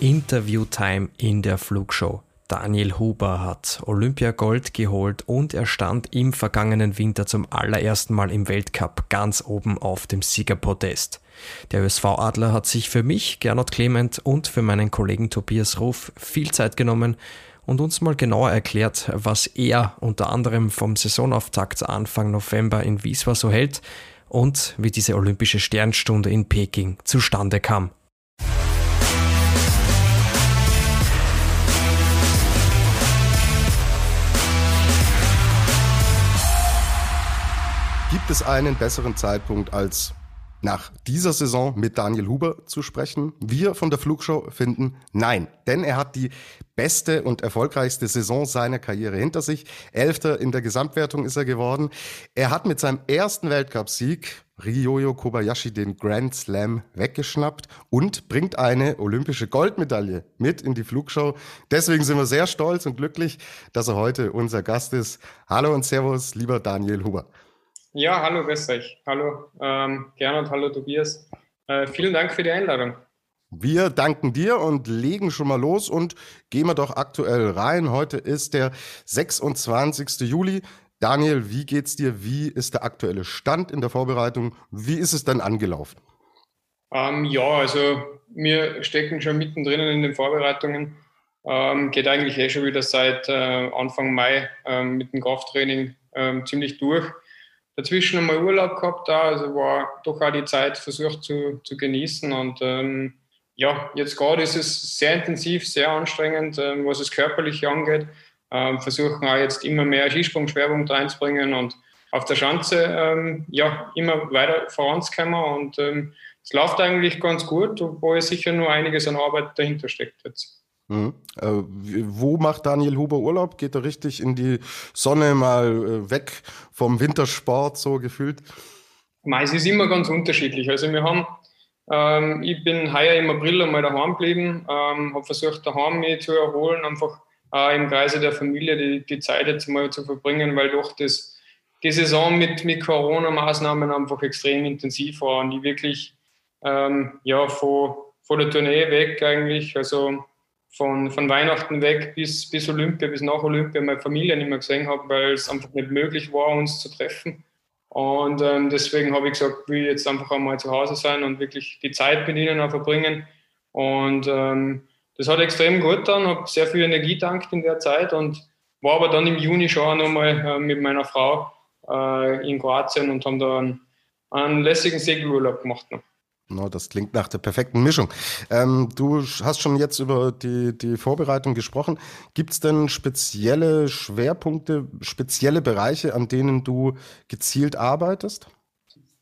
Interview-Time in der Flugshow. Daniel Huber hat Olympiagold geholt und er stand im vergangenen Winter zum allerersten Mal im Weltcup ganz oben auf dem Siegerpodest. Der ÖSV-Adler hat sich für mich, Gernot Clement und für meinen Kollegen Tobias Ruf viel Zeit genommen und uns mal genauer erklärt, was er unter anderem vom Saisonauftakt Anfang November in Wieswa so hält und wie diese olympische Sternstunde in Peking zustande kam. Gibt es einen besseren Zeitpunkt als nach dieser Saison mit Daniel Huber zu sprechen? Wir von der Flugshow finden nein, denn er hat die beste und erfolgreichste Saison seiner Karriere hinter sich. Elfter in der Gesamtwertung ist er geworden. Er hat mit seinem ersten Weltcupsieg Ryoyo Kobayashi den Grand Slam weggeschnappt und bringt eine olympische Goldmedaille mit in die Flugshow. Deswegen sind wir sehr stolz und glücklich, dass er heute unser Gast ist. Hallo und Servus, lieber Daniel Huber. Ja, hallo, grüß euch. Hallo ähm, Gernot, hallo Tobias. Äh, vielen Dank für die Einladung. Wir danken dir und legen schon mal los und gehen wir doch aktuell rein. Heute ist der 26. Juli. Daniel, wie geht's dir? Wie ist der aktuelle Stand in der Vorbereitung? Wie ist es dann angelaufen? Ähm, ja, also wir stecken schon mittendrin in den Vorbereitungen. Ähm, geht eigentlich eh schon wieder seit äh, Anfang Mai ähm, mit dem Krafttraining ähm, ziemlich durch dazwischen einmal Urlaub gehabt, da, also war doch auch die Zeit versucht zu, zu genießen und ähm, ja, jetzt gerade ist es sehr intensiv, sehr anstrengend, ähm, was es körperlich angeht. Ähm, versuchen auch jetzt immer mehr Skisprung-Schwerpunkt reinzubringen und auf der Schanze ähm, ja, immer weiter voranzukommen und ähm, es läuft eigentlich ganz gut, obwohl sicher nur einiges an Arbeit dahinter steckt jetzt. Mhm. Äh, wo macht Daniel Huber Urlaub? Geht er richtig in die Sonne mal äh, weg vom Wintersport so gefühlt? es ist immer ganz unterschiedlich. Also wir haben, ähm, ich bin heuer im April einmal daheim geblieben, ähm, habe versucht daheim mich zu erholen, einfach äh, im Kreise der Familie die, die Zeit jetzt mal zu verbringen, weil doch das, die Saison mit, mit Corona-Maßnahmen einfach extrem intensiv war und ich wirklich ähm, ja, von, von der Tournee weg eigentlich, also von, von Weihnachten weg bis, bis Olympia, bis nach Olympia meine Familie nicht mehr gesehen habe, weil es einfach nicht möglich war, uns zu treffen. Und ähm, deswegen habe ich gesagt, will jetzt einfach einmal zu Hause sein und wirklich die Zeit mit ihnen auch verbringen. Und ähm, das hat extrem gut dann, habe sehr viel Energie dankt in der Zeit und war aber dann im Juni schon nochmal äh, mit meiner Frau äh, in Kroatien und haben da einen, einen lässigen Segelurlaub gemacht. Noch. No, das klingt nach der perfekten Mischung. Ähm, du hast schon jetzt über die, die Vorbereitung gesprochen. Gibt es denn spezielle Schwerpunkte, spezielle Bereiche, an denen du gezielt arbeitest?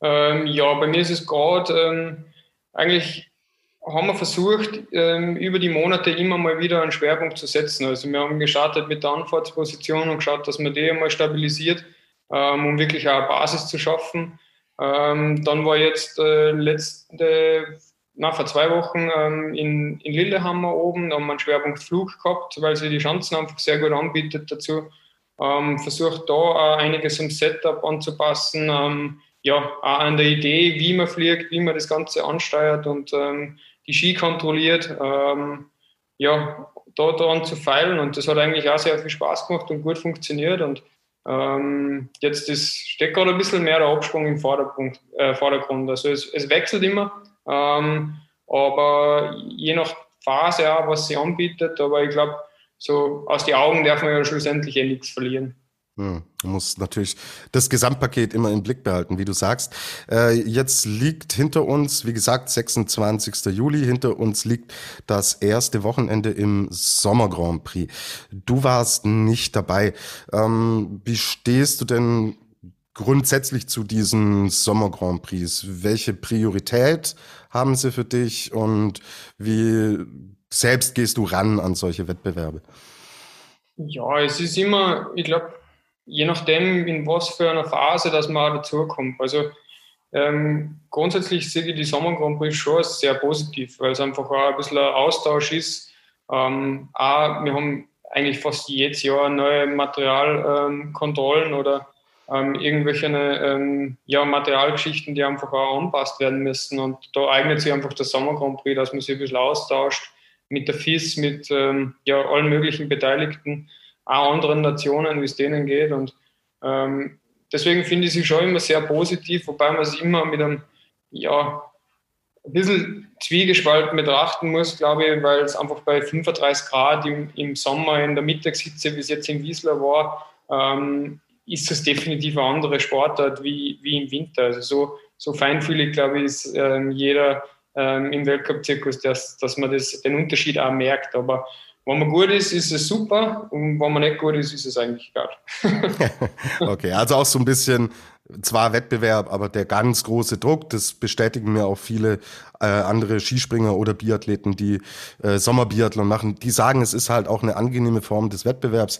Ähm, ja, bei mir ist es gerade, ähm, eigentlich haben wir versucht, ähm, über die Monate immer mal wieder einen Schwerpunkt zu setzen. Also wir haben gestartet mit der Anfahrtsposition und geschaut, dass man die einmal stabilisiert, ähm, um wirklich auch eine Basis zu schaffen. Ähm, dann war jetzt äh, letzte, na, vor zwei Wochen ähm, in, in Lillehammer oben, da haben wir einen Schwerpunkt Flug gehabt, weil sie die Chancen einfach sehr gut anbietet dazu. Ähm, versucht da auch einiges im Setup anzupassen, ähm, ja, auch an der Idee, wie man fliegt, wie man das Ganze ansteuert und ähm, die Ski kontrolliert. Ähm, ja, da daran zu feilen und das hat eigentlich auch sehr viel Spaß gemacht und gut funktioniert und ähm, jetzt ist, steckt gerade ein bisschen mehr der Absprung im Vordergrund. Äh, Vordergrund. Also es, es wechselt immer, ähm, aber je nach Phase auch, was sie anbietet. Aber ich glaube, so aus den Augen darf man ja schlussendlich eh nichts verlieren. Hm, du musst natürlich das Gesamtpaket immer im Blick behalten, wie du sagst. Äh, jetzt liegt hinter uns, wie gesagt, 26. Juli, hinter uns liegt das erste Wochenende im Sommer Grand Prix. Du warst nicht dabei. Ähm, wie stehst du denn grundsätzlich zu diesen Sommer Grand Prix? Welche Priorität haben sie für dich und wie selbst gehst du ran an solche Wettbewerbe? Ja, es ist immer, ich glaube, je nachdem, in was für einer Phase dass man dazukommt. Also ähm, grundsätzlich sehe ich die Sommer Grand Prix schon sehr positiv, weil es einfach auch ein bisschen ein Austausch ist. Ähm, auch, wir haben eigentlich fast jedes Jahr neue Materialkontrollen ähm, oder ähm, irgendwelche ähm, ja, Materialgeschichten, die einfach auch anpasst werden müssen. Und da eignet sich einfach der Sommer Grand Prix, dass man sich ein bisschen austauscht mit der FIS, mit ähm, ja, allen möglichen Beteiligten, auch anderen Nationen, wie es denen geht. Und ähm, deswegen finde ich sie schon immer sehr positiv, wobei man es immer mit einem, ja, ein bisschen zwiegespalten betrachten muss, glaube ich, weil es einfach bei 35 Grad im, im Sommer in der Mittagshitze, wie es jetzt in Wiesler war, ähm, ist es definitiv eine andere Sportart wie, wie im Winter. Also so, so feinfühlig, glaube ich, ist ähm, jeder ähm, im Weltcup-Zirkus, dass, dass man das, den Unterschied auch merkt. Aber wenn man gut ist, ist es super und wenn man nicht gut ist, ist es eigentlich egal. okay, also auch so ein bisschen zwar Wettbewerb, aber der ganz große Druck, das bestätigen mir auch viele äh, andere Skispringer oder Biathleten, die äh, Sommerbiathlon machen, die sagen, es ist halt auch eine angenehme Form des Wettbewerbs,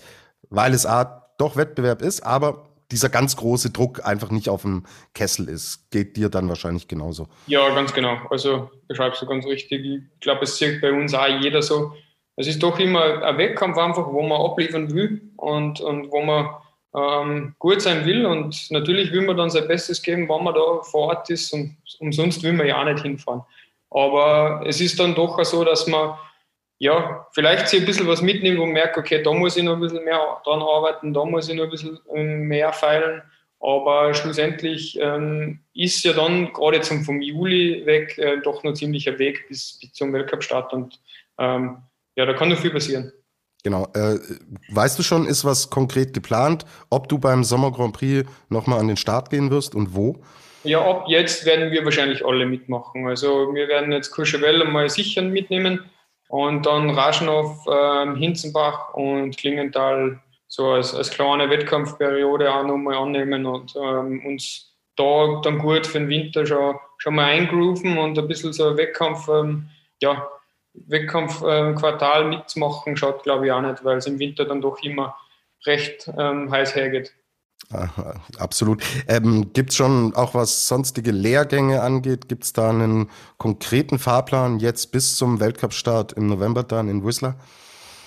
weil es A, doch Wettbewerb ist, aber dieser ganz große Druck einfach nicht auf dem Kessel ist. Geht dir dann wahrscheinlich genauso. Ja, ganz genau. Also beschreibst du ganz richtig. Ich glaube, es sieht bei uns auch jeder so. Es ist doch immer ein Wettkampf einfach, wo man abliefern will und, und wo man ähm, gut sein will. Und natürlich will man dann sein Bestes geben, wenn man da vor Ort ist. Und umsonst will man ja auch nicht hinfahren. Aber es ist dann doch so, dass man ja, vielleicht sich ein bisschen was wo man merkt, okay, da muss ich noch ein bisschen mehr dran arbeiten, da muss ich noch ein bisschen ähm, mehr feilen. Aber schlussendlich ähm, ist ja dann gerade zum vom Juli weg äh, doch noch ziemlicher Weg bis, bis zum Weltcup-Start und ähm, ja, da kann noch viel passieren. Genau. Äh, weißt du schon, ist was konkret geplant, ob du beim Sommer Grand Prix nochmal an den Start gehen wirst und wo? Ja, ab jetzt werden wir wahrscheinlich alle mitmachen. Also wir werden jetzt Courchevel mal sicher mitnehmen. Und dann Raschenow, ähm, Hinzenbach und Klingenthal so als, als kleine Wettkampfperiode auch nochmal annehmen und ähm, uns da dann gut für den Winter schon, schon mal eingrooven und ein bisschen so Wettkampf, ähm, ja, Wettkampfquartal ähm, mitzumachen, schaut glaube ich auch nicht, weil es im Winter dann doch immer recht ähm, heiß hergeht. Aha, absolut. Ähm, Gibt es schon auch was sonstige Lehrgänge angeht? Gibt es da einen konkreten Fahrplan jetzt bis zum Weltcup-Start im November dann in Whistler?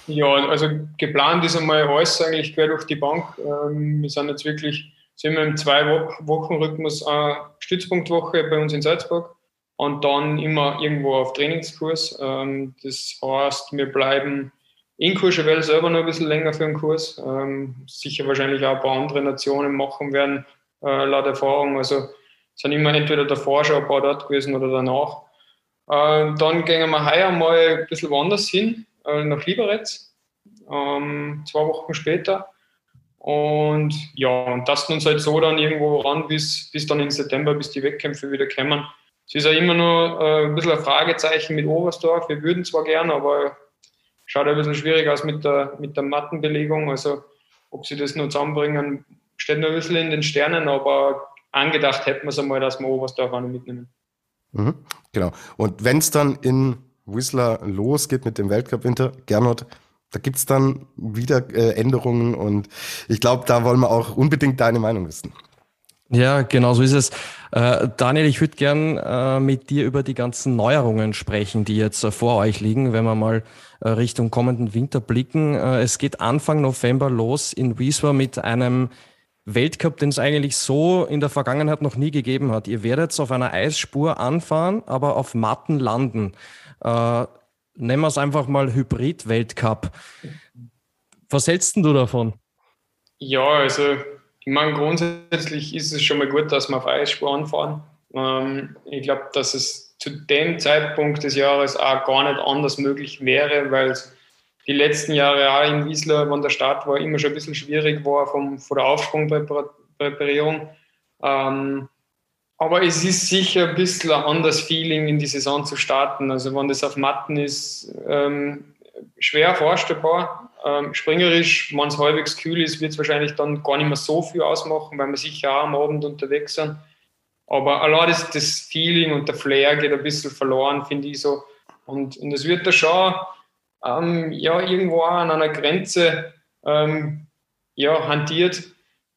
Ja, also geplant ist einmal alles eigentlich quer durch die Bank. Ähm, wir sind jetzt wirklich, sind wir im Zwei-Wochen-Rhythmus eine Stützpunktwoche bei uns in Salzburg und dann immer irgendwo auf Trainingskurs. Ähm, das heißt, wir bleiben in Courchevel selber noch ein bisschen länger für den Kurs. Ähm, sicher wahrscheinlich auch ein paar andere Nationen machen werden, äh, laut Erfahrung. Also sind immer entweder davor schon ein paar dort gewesen oder danach. Äh, dann gehen wir heuer mal ein bisschen woanders hin, äh, nach Liberec, ähm, zwei Wochen später. Und ja, und tasten uns halt so dann irgendwo ran, bis, bis dann im September, bis die Wettkämpfe wieder kommen. Es ist ja immer nur äh, ein bisschen ein Fragezeichen mit Oberstdorf. Wir würden zwar gern, aber schaut ein bisschen schwierig aus mit der, mit der Mattenbelegung. Also ob sie das noch zusammenbringen, steht noch ein bisschen in den Sternen, aber angedacht hätten wir es einmal, dass wir Oberstdorf auch noch mitnehmen. Mhm, genau. Und wenn es dann in Whistler losgeht mit dem Weltcup-Winter, Gernot, da gibt es dann wieder äh, Änderungen und ich glaube, da wollen wir auch unbedingt deine Meinung wissen. Ja, genau so ist es. Äh, Daniel, ich würde gern äh, mit dir über die ganzen Neuerungen sprechen, die jetzt äh, vor euch liegen, wenn wir mal äh, Richtung kommenden Winter blicken. Äh, es geht Anfang November los in Wieswa mit einem Weltcup, den es eigentlich so in der Vergangenheit noch nie gegeben hat. Ihr werdet auf einer Eisspur anfahren, aber auf Matten landen. Nennen wir es einfach mal Hybrid-Weltcup. Was hältst du davon? Ja, also ich meine, grundsätzlich ist es schon mal gut, dass wir auf Eisspur anfahren. Ähm, ich glaube, dass es zu dem Zeitpunkt des Jahres auch gar nicht anders möglich wäre, weil es die letzten Jahre auch in Wiesler, wenn der Start war, immer schon ein bisschen schwierig war vom, von der Aufsprungpräparierung. Ähm, aber es ist sicher ein bisschen ein anderes Feeling, in die Saison zu starten. Also wenn das auf Matten ist, ähm, schwer vorstellbar. Ähm, springerisch, wenn es halbwegs kühl ist, wird es wahrscheinlich dann gar nicht mehr so viel ausmachen, weil wir sicher auch am Abend unterwegs sind. Aber allein das, das Feeling und der Flair geht ein bisschen verloren, finde ich so. Und, und es wird da schon ähm, ja, irgendwo an einer Grenze ähm, ja, hantiert,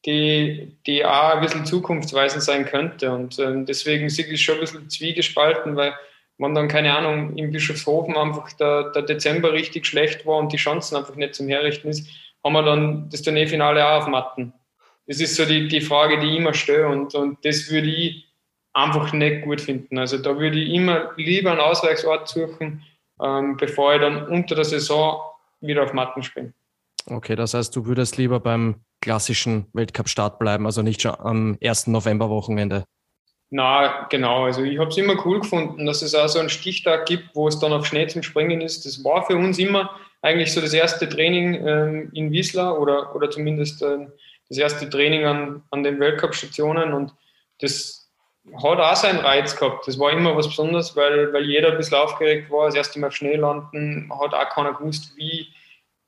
die, die auch ein bisschen zukunftsweisend sein könnte. Und ähm, deswegen sehe ich schon ein bisschen zwiegespalten, weil wenn dann, keine Ahnung, im Bischofshofen einfach der, der Dezember richtig schlecht war und die Chancen einfach nicht zum Herrichten ist, haben wir dann das Tourneefinale auch auf Matten. Das ist so die, die Frage, die ich immer stelle und, und das würde ich einfach nicht gut finden. Also da würde ich immer lieber einen Ausweichsort suchen, ähm, bevor ich dann unter der Saison wieder auf Matten spiele. Okay, das heißt, du würdest lieber beim klassischen Weltcup-Start bleiben, also nicht schon am 1. November-Wochenende. Na, genau. Also ich habe es immer cool gefunden, dass es auch so einen Stichtag gibt, wo es dann auf Schnee zum Springen ist. Das war für uns immer eigentlich so das erste Training ähm, in Wiesla oder, oder zumindest ähm, das erste Training an, an den Weltcup-Stationen und das hat auch seinen Reiz gehabt. Das war immer was Besonderes, weil, weil jeder ein bisschen aufgeregt war, das erste Mal auf Schnee landen, hat auch keiner gewusst, wie,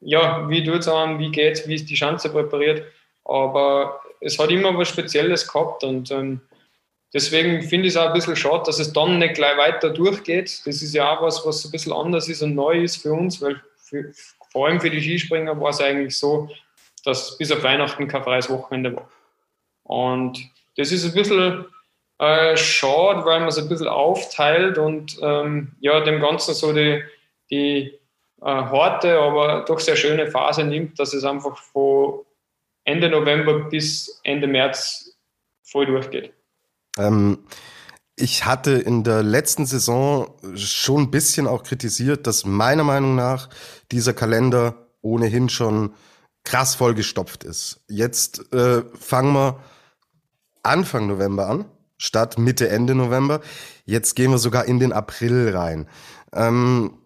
ja, wie tut es an, wie geht's, wie ist die Schanze präpariert. Aber es hat immer was Spezielles gehabt und ähm, deswegen finde ich es auch ein bisschen schade, dass es dann nicht gleich weiter durchgeht. Das ist ja auch was, was ein bisschen anders ist und neu ist für uns, weil für, vor allem für die Skispringer war es eigentlich so, dass bis auf Weihnachten kein freies Wochenende war. Und das ist ein bisschen äh, schade, weil man es ein bisschen aufteilt und ähm, ja, dem Ganzen so die, die äh, harte, aber doch sehr schöne Phase nimmt, dass es einfach von Ende November bis Ende März voll durchgeht. Ähm, ich hatte in der letzten Saison schon ein bisschen auch kritisiert, dass meiner Meinung nach dieser Kalender ohnehin schon krass vollgestopft ist. Jetzt äh, fangen wir Anfang November an, statt Mitte, Ende November. Jetzt gehen wir sogar in den April rein. Ähm,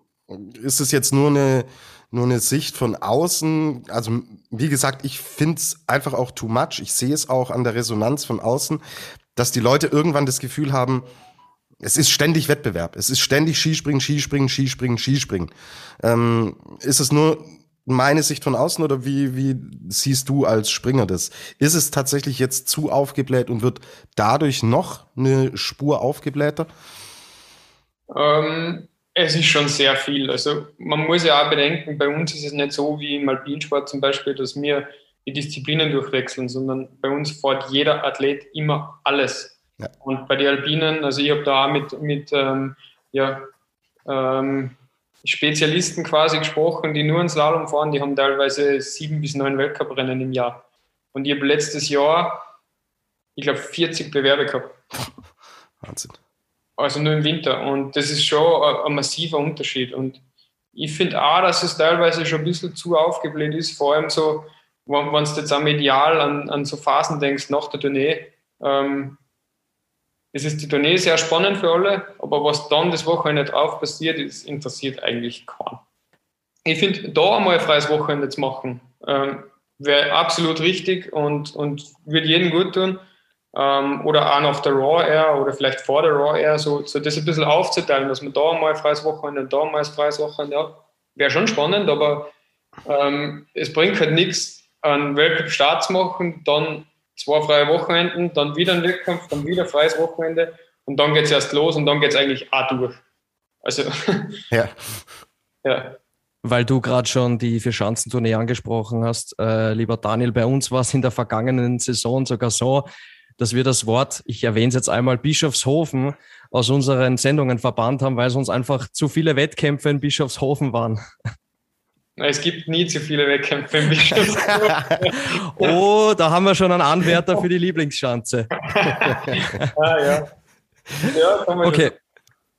ist es jetzt nur eine, nur eine Sicht von außen? Also, wie gesagt, ich finde es einfach auch too much. Ich sehe es auch an der Resonanz von außen, dass die Leute irgendwann das Gefühl haben, es ist ständig Wettbewerb. Es ist ständig Skispringen, Skispringen, Skispringen, Skispringen. Ähm, ist es nur meine Sicht von außen oder wie, wie siehst du als Springer das? Ist es tatsächlich jetzt zu aufgebläht und wird dadurch noch eine Spur aufgeblähter? Ähm, es ist schon sehr viel. Also man muss ja auch bedenken, bei uns ist es nicht so wie im Alpinsport zum Beispiel, dass wir die Disziplinen durchwechseln, sondern bei uns fährt jeder Athlet immer alles. Ja. Und bei den Alpinen, also ich habe da auch mit, mit ähm, ja, ähm, Spezialisten quasi gesprochen, die nur einen Slalom fahren, die haben teilweise sieben bis neun Weltcuprennen im Jahr. Und ich habe letztes Jahr, ich glaube, 40 Bewerbe gehabt. Wahnsinn. Also nur im Winter. Und das ist schon ein, ein massiver Unterschied. Und ich finde auch, dass es teilweise schon ein bisschen zu aufgebläht ist, vor allem so, wenn du jetzt auch medial an, an so Phasen denkst, nach der Tournee. Ähm, es ist die Tournee sehr spannend für alle, aber was dann das Wochenende drauf passiert, ist, interessiert eigentlich keinen. Ich finde, da einmal ein freies Wochenende zu machen, ähm, wäre absolut richtig und, und würde jedem gut tun. Ähm, oder auch nach der Raw Air oder vielleicht vor der Raw Air, so, so das ein bisschen aufzuteilen, dass man da mal ein freies Wochenende und da mal ein freies Wochenende hat. Wäre schon spannend, aber ähm, es bringt halt nichts, einen Weltcup-Start zu machen, dann zwei freie Wochenenden, dann wieder ein Wettkampf, dann wieder freies Wochenende und dann geht es erst los und dann geht es eigentlich auch durch. Also, ja. ja. Weil du gerade schon die Vier-Schanzentournee angesprochen hast, äh, lieber Daniel, bei uns war es in der vergangenen Saison sogar so, dass wir das Wort, ich erwähne es jetzt einmal, Bischofshofen aus unseren Sendungen verbannt haben, weil es uns einfach zu viele Wettkämpfe in Bischofshofen waren. Es gibt nie zu viele Wettkämpfe im oh, da haben wir schon einen Anwärter für die Lieblingsschanze. ah, ja. ja okay.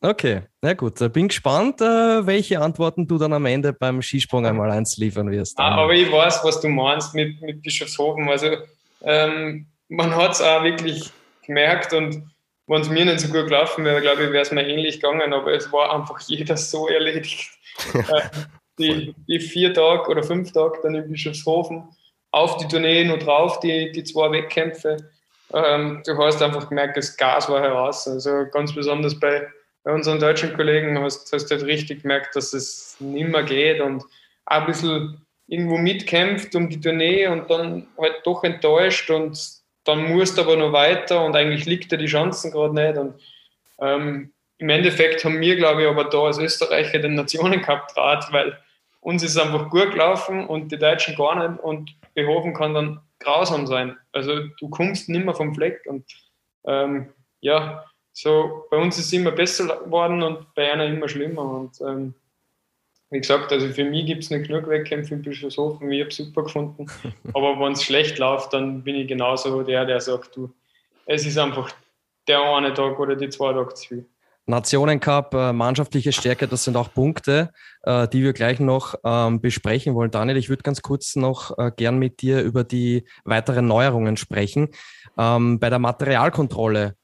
Okay, na gut. Bin gespannt, äh, welche Antworten du dann am Ende beim Skisprung einmal eins liefern wirst. Ah, aber ich weiß, was du meinst mit, mit Bischofshofen. Also, ähm, man hat es auch wirklich gemerkt und wenn es mir nicht so gut gelaufen wäre, glaube ich, wäre es mir ähnlich gegangen, aber es war einfach jeder so erledigt. Die, die vier Tage oder fünf Tage dann in Bischofshofen auf die Tournee nur drauf, die, die zwei Wettkämpfe. Ähm, du hast einfach gemerkt, das Gas war heraus. Also ganz besonders bei, bei unseren deutschen Kollegen hast, du halt richtig gemerkt, dass es nicht mehr geht und auch ein bisschen irgendwo mitkämpft um die Tournee und dann halt doch enttäuscht und dann musst du aber noch weiter und eigentlich liegt dir die Chancen gerade nicht. Und ähm, im Endeffekt haben wir, glaube ich, aber da als Österreicher den Nationencup draht, weil uns ist einfach gut gelaufen und die Deutschen gar nicht und Behofen kann dann grausam sein. Also du kommst nicht mehr vom Fleck und ähm, ja, so bei uns ist es immer besser geworden und bei einer immer schlimmer und ähm, wie gesagt, also für mich gibt es nicht genug Wettkämpfe in Bischofshofen, ich habe es super gefunden. Aber wenn es schlecht läuft, dann bin ich genauso der, der sagt, du, es ist einfach der eine Tag oder die zwei Tage zu viel. Nationencup, äh, mannschaftliche Stärke, das sind auch Punkte, äh, die wir gleich noch ähm, besprechen wollen. Daniel, ich würde ganz kurz noch äh, gern mit dir über die weiteren Neuerungen sprechen. Ähm, bei der Materialkontrolle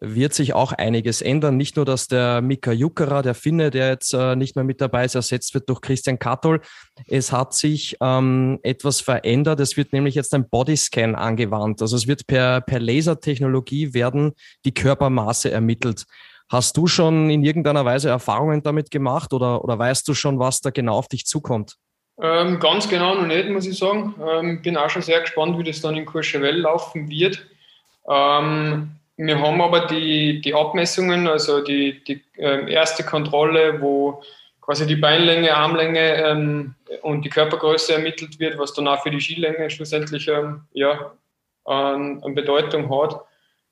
wird sich auch einiges ändern. Nicht nur, dass der Mika Juckera, der Finne, der jetzt äh, nicht mehr mit dabei ist, ersetzt wird durch Christian Kattol. Es hat sich ähm, etwas verändert. Es wird nämlich jetzt ein Bodyscan angewandt. Also es wird per, per Lasertechnologie werden die Körpermaße ermittelt. Hast du schon in irgendeiner Weise Erfahrungen damit gemacht oder, oder weißt du schon, was da genau auf dich zukommt? Ähm, ganz genau noch nicht, muss ich sagen. Ähm, bin auch schon sehr gespannt, wie das dann in Courchevel laufen wird. Ähm, wir haben aber die, die Abmessungen, also die, die äh, erste Kontrolle, wo quasi die Beinlänge, Armlänge ähm, und die Körpergröße ermittelt wird, was dann auch für die Skilänge schlussendlich ähm, ja, an, an, Bedeutung hat.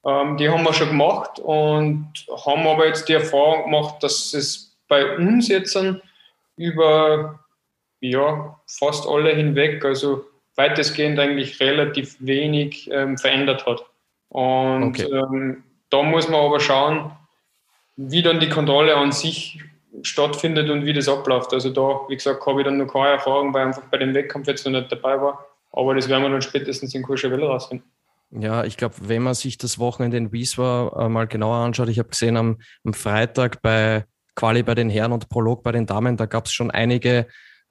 Ähm, die haben wir schon gemacht und haben aber jetzt die Erfahrung gemacht, dass es bei uns jetzt über ja, fast alle hinweg, also weitestgehend eigentlich relativ wenig ähm, verändert hat. Und okay. ähm, da muss man aber schauen, wie dann die Kontrolle an sich stattfindet und wie das abläuft. Also da, wie gesagt, habe ich dann noch keine Erfahrung, weil einfach bei dem Wettkampf jetzt noch nicht dabei war. Aber das werden wir dann spätestens in Courchevel rausfinden. Ja, ich glaube, wenn man sich das Wochenende in Wieswa äh, mal genauer anschaut, ich habe gesehen am, am, Freitag bei Quali bei den Herren und Prolog bei den Damen, da gab es schon einige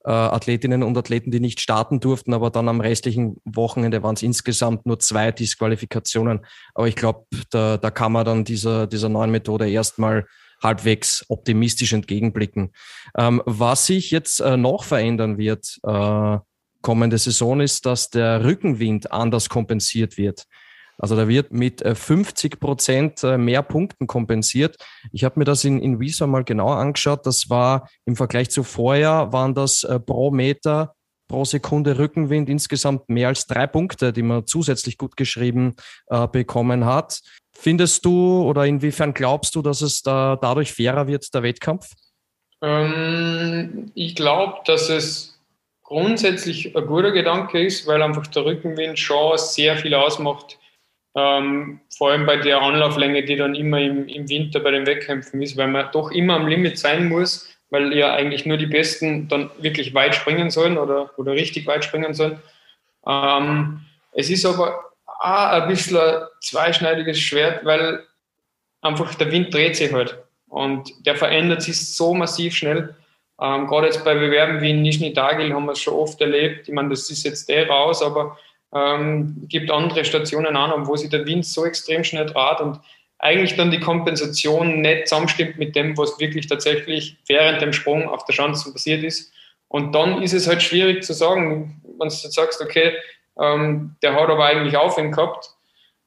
äh, Athletinnen und Athleten, die nicht starten durften, aber dann am restlichen Wochenende waren es insgesamt nur zwei Disqualifikationen. Aber ich glaube, da, da kann man dann dieser, dieser neuen Methode erstmal halbwegs optimistisch entgegenblicken. Ähm, was sich jetzt äh, noch verändern wird, äh, kommende Saison ist, dass der Rückenwind anders kompensiert wird. Also da wird mit 50 äh, Prozent äh, mehr Punkten kompensiert. Ich habe mir das in, in Visa mal genau angeschaut. Das war im Vergleich zu vorher, waren das äh, pro Meter pro Sekunde Rückenwind insgesamt mehr als drei Punkte, die man zusätzlich gut geschrieben äh, bekommen hat. Findest du oder inwiefern glaubst du, dass es da dadurch fairer wird, der Wettkampf? Ähm, ich glaube, dass es grundsätzlich ein guter Gedanke ist, weil einfach der Rückenwind schon sehr viel ausmacht ähm, vor allem bei der Anlauflänge, die dann immer im, im Winter bei den Wettkämpfen ist, weil man doch immer am Limit sein muss, weil ja eigentlich nur die Besten dann wirklich weit springen sollen oder, oder richtig weit springen sollen. Ähm, es ist aber auch ein bisschen ein zweischneidiges Schwert, weil einfach der Wind dreht sich halt und der verändert sich so massiv schnell. Ähm, gerade jetzt bei Bewerben wie in Nizhny Tagil haben wir es schon oft erlebt. Ich meine, das ist jetzt der raus, aber ähm, gibt andere Stationen an, wo sich der Wind so extrem schnell draht und eigentlich dann die Kompensation nicht zusammenstimmt mit dem, was wirklich tatsächlich während dem Sprung auf der Schanze passiert ist. Und dann ist es halt schwierig zu sagen, wenn du sagst, okay, ähm, der hat aber eigentlich Aufwind gehabt,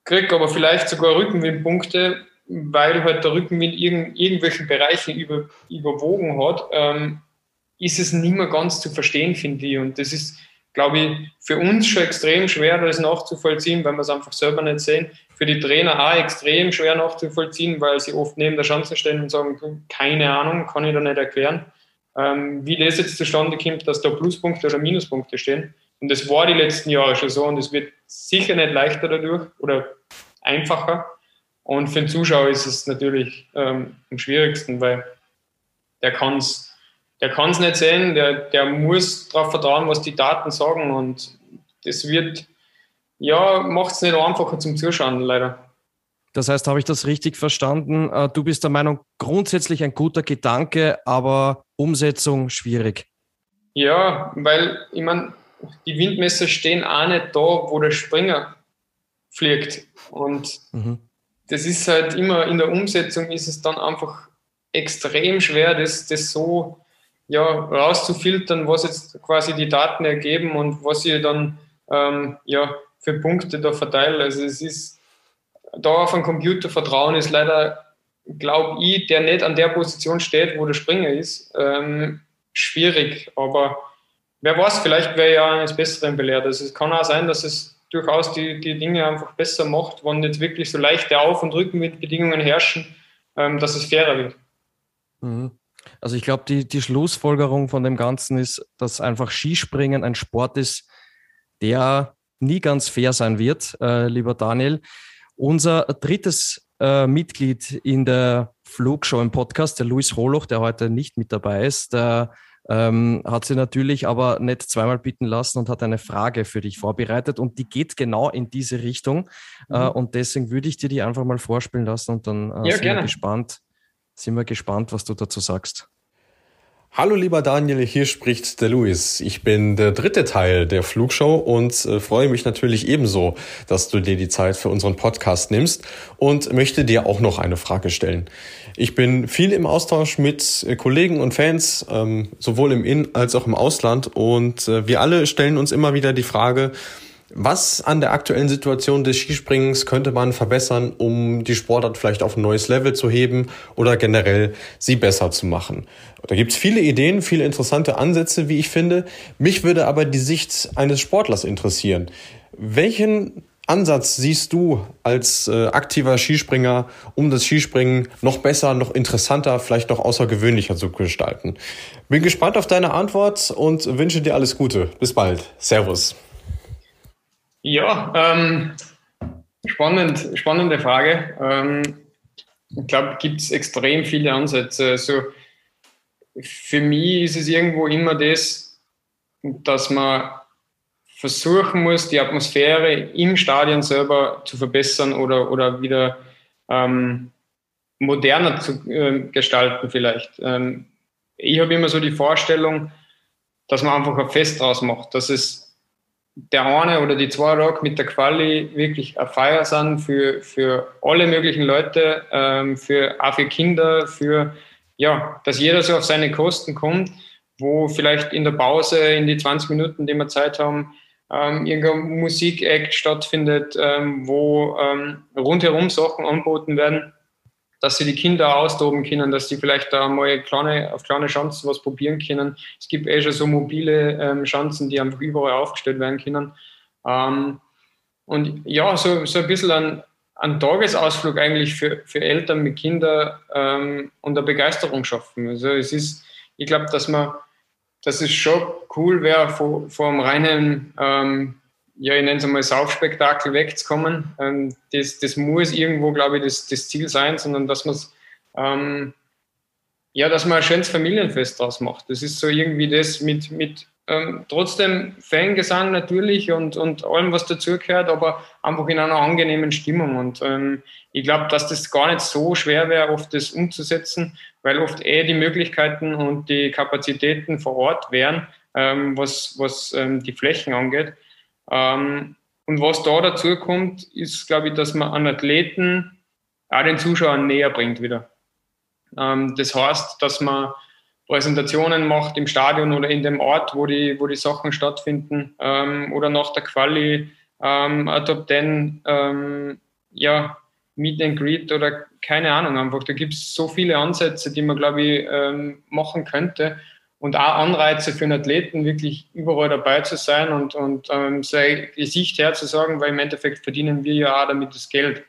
kriegt aber vielleicht sogar Rückenwindpunkte, weil halt der Rückenwind in irgendwelchen Bereichen über, überwogen hat, ähm, ist es nicht mehr ganz zu verstehen, finde ich. Und das ist glaube ich, für uns schon extrem schwer, das nachzuvollziehen, weil wir es einfach selber nicht sehen. Für die Trainer auch extrem schwer nachzuvollziehen, weil sie oft neben der Schanze stehen und sagen, keine Ahnung, kann ich da nicht erklären. Ähm, wie das jetzt zustande kommt, dass da Pluspunkte oder Minuspunkte stehen. Und das war die letzten Jahre schon so und es wird sicher nicht leichter dadurch oder einfacher. Und für den Zuschauer ist es natürlich ähm, am schwierigsten, weil der kann es der kann es nicht sehen, der, der muss darauf vertrauen, was die Daten sagen und das wird, ja, macht es nicht einfacher zum Zuschauen, leider. Das heißt, habe ich das richtig verstanden? Äh, du bist der Meinung, grundsätzlich ein guter Gedanke, aber Umsetzung schwierig. Ja, weil, ich meine, die Windmesser stehen auch nicht da, wo der Springer fliegt. Und mhm. Das ist halt immer, in der Umsetzung ist es dann einfach extrem schwer, das, das so ja, rauszufiltern, was jetzt quasi die Daten ergeben und was ich dann ähm, ja, für Punkte da verteile. Also es ist, da auf einen Computer vertrauen ist leider glaube ich, der nicht an der Position steht, wo der Springer ist, ähm, schwierig. Aber wer weiß, vielleicht wäre ja eines Besseren belehrt. Also es kann auch sein, dass es durchaus die, die Dinge einfach besser macht, wenn jetzt wirklich so leichte Auf- und Rückenbedingungen herrschen, ähm, dass es fairer wird. Mhm. Also ich glaube, die, die Schlussfolgerung von dem Ganzen ist, dass einfach Skispringen ein Sport ist, der nie ganz fair sein wird, äh, lieber Daniel. Unser drittes äh, Mitglied in der Flugshow im Podcast, der Luis Holoch, der heute nicht mit dabei ist, der ähm, hat sie natürlich aber nicht zweimal bitten lassen und hat eine Frage für dich vorbereitet und die geht genau in diese Richtung. Äh, mhm. Äh, und deswegen würde ich dir die einfach mal vorspielen lassen und dann äh, ja, sind, wir gespannt, sind wir gespannt, was du dazu sagst. Hallo lieber Daniel, hier spricht der Luis. Ich bin der dritte Teil der Flugshow und äh, freue mich natürlich ebenso, dass du dir die Zeit für unseren Podcast nimmst und möchte dir auch noch eine Frage stellen. Ich bin viel im Austausch mit äh, Kollegen und Fans, ähm, sowohl im In- als auch im Ausland und äh, wir alle stellen uns immer wieder die Frage, was an der aktuellen Situation des Skispringens könnte man verbessern, um die Sportart vielleicht auf ein neues Level zu heben oder generell sie besser zu machen? Da gibt's viele Ideen, viele interessante Ansätze, wie ich finde. Mich würde aber die Sicht eines Sportlers interessieren. Welchen Ansatz siehst du als äh, aktiver Skispringer, um das Skispringen noch besser, noch interessanter, vielleicht noch außergewöhnlicher zu gestalten? Bin gespannt auf deine Antwort und wünsche dir alles Gute. Bis bald. Servus. Ja, ähm, spannend, spannende Frage. Ähm, ich glaube, gibt es extrem viele Ansätze. Also für mich ist es irgendwo immer das, dass man versuchen muss, die Atmosphäre im Stadion selber zu verbessern oder, oder wieder ähm, moderner zu äh, gestalten vielleicht. Ähm, ich habe immer so die Vorstellung, dass man einfach ein Fest draus macht, dass es der eine oder die zwei Rock mit der Quali wirklich eine Feier sind für, für alle möglichen Leute, ähm, für, auch für Kinder, für, ja, dass jeder so auf seine Kosten kommt, wo vielleicht in der Pause, in die 20 Minuten, die wir Zeit haben, ähm, irgendein Musikakt stattfindet, ähm, wo ähm, rundherum Sachen angeboten werden, dass sie die Kinder austoben können, dass sie vielleicht da mal kleine, auf kleine Chancen was probieren können. Es gibt eh schon so mobile ähm, Chancen, die einfach überall aufgestellt werden können. Ähm, und ja, so, so ein bisschen ein, ein Tagesausflug eigentlich für, für Eltern mit Kindern ähm, und eine Begeisterung schaffen. Also es ist, ich glaube, dass man, dass es schon cool wäre, vor, vor einem reinen ähm, ja, ich nenne es einmal Saufspektakel wegzukommen. Ähm, das, das muss irgendwo, glaube ich, das, das Ziel sein, sondern dass man ähm, ja, dass man ein schönes Familienfest draus macht. Das ist so irgendwie das mit, mit ähm, trotzdem Fangesang natürlich und, und allem, was dazugehört, aber einfach in einer angenehmen Stimmung. Und ähm, ich glaube, dass das gar nicht so schwer wäre, oft das umzusetzen, weil oft eh die Möglichkeiten und die Kapazitäten vor Ort wären, ähm, was, was ähm, die Flächen angeht. Ähm, und was da dazu kommt, ist, glaube ich, dass man an Athleten auch den Zuschauern näher bringt wieder. Ähm, das heißt, dass man Präsentationen macht im Stadion oder in dem Ort, wo die, wo die Sachen stattfinden ähm, oder nach der Quali ähm, ein Top 10 ähm, ja, Meet and Greet oder keine Ahnung einfach. Da gibt es so viele Ansätze, die man, glaube ich, ähm, machen könnte und auch Anreize für einen Athleten, wirklich überall dabei zu sein und, und ähm, sein Gesicht herzusagen, weil im Endeffekt verdienen wir ja auch damit das Geld.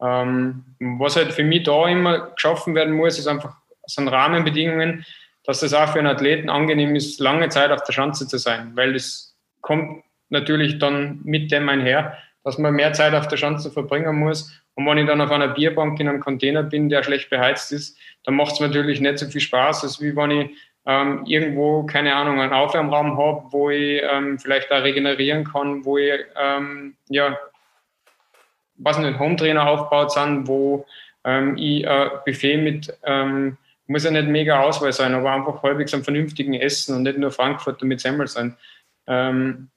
Ähm, was halt für mich da immer geschaffen werden muss, ist einfach so ein Rahmenbedingungen, dass es auch für einen Athleten angenehm ist, lange Zeit auf der Schanze zu sein, weil das kommt natürlich dann mit dem einher, dass man mehr Zeit auf der Schanze verbringen muss. Und wenn ich dann auf einer Bierbank in einem Container bin, der schlecht beheizt ist, dann macht es natürlich nicht so viel Spaß, als wie wenn ich ähm, irgendwo, keine Ahnung, einen Aufwärmraum habe, wo ich ähm, vielleicht auch regenerieren kann, wo ich, ähm, ja, was nicht, Home-Trainer aufgebaut sind, wo ähm, ich ein Buffet mit, ähm, muss ja nicht mega Auswahl sein, aber einfach halbwegs am vernünftigen Essen und nicht nur Frankfurter mit Semmel sein. Ähm,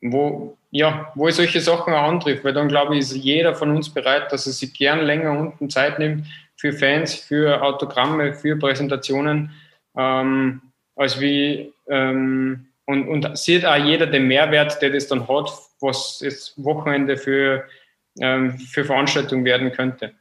wo, ja, wo ich solche Sachen auch antrifft, weil dann glaube ich, ist jeder von uns bereit, dass er sich gern länger unten Zeit nimmt für Fans, für Autogramme, für Präsentationen, ähm, als wie ähm, und, und sieht auch jeder den Mehrwert, der das dann hat, was jetzt Wochenende für, ähm, für Veranstaltung werden könnte.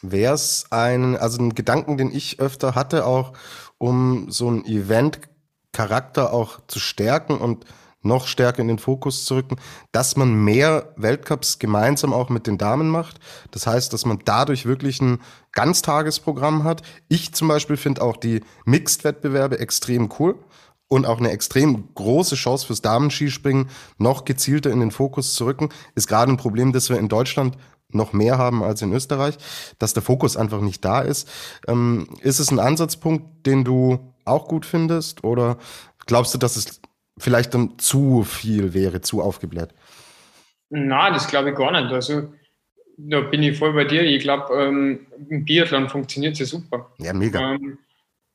wäre es ein, also ein Gedanken, den ich öfter hatte, auch um so ein Event-Charakter auch zu stärken und noch stärker in den Fokus zu rücken, dass man mehr Weltcups gemeinsam auch mit den Damen macht. Das heißt, dass man dadurch wirklich ein Ganztagesprogramm hat. Ich zum Beispiel finde auch die Mixed-Wettbewerbe extrem cool und auch eine extrem große Chance fürs Damenskispringen noch gezielter in den Fokus zu rücken. Ist gerade ein Problem, das wir in Deutschland noch mehr haben als in Österreich, dass der Fokus einfach nicht da ist. Ähm, ist es ein Ansatzpunkt, den du auch gut findest oder glaubst du, dass es vielleicht dann zu viel wäre, zu aufgebläht? Na, das glaube ich gar nicht. Also da bin ich voll bei dir. Ich glaube, ähm, im Biathlon funktioniert es ja super. Ja, mega. Ähm,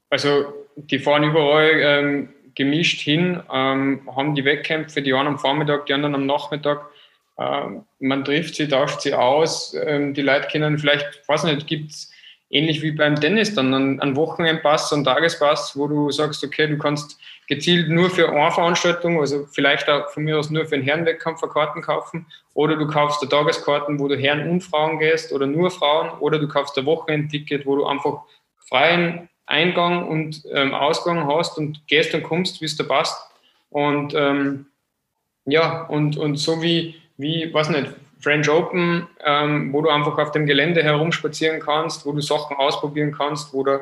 also die fahren überall ähm, gemischt hin, ähm, haben die Wettkämpfe, die einen am Vormittag, die anderen am Nachmittag. Ähm, man trifft sie, tauscht sie aus. Ähm, die Leute können vielleicht, weiß nicht, gibt es ähnlich wie beim Tennis dann einen, einen Wochenendpass, einen Tagespass, wo du sagst, okay, du kannst gezielt nur für eine Veranstaltung, also vielleicht auch von mir aus nur für einen Herrenwettkampf Karten kaufen, oder du kaufst eine Tageskarten, wo du Herren und Frauen gehst, oder nur Frauen, oder du kaufst ein Wochenendticket, wo du einfach freien Eingang und ähm, Ausgang hast und gehst und kommst, wie es dir passt. Und ähm, ja, und, und so wie, wie, weiß nicht, French Open, ähm, wo du einfach auf dem Gelände herumspazieren kannst, wo du Sachen ausprobieren kannst, wo da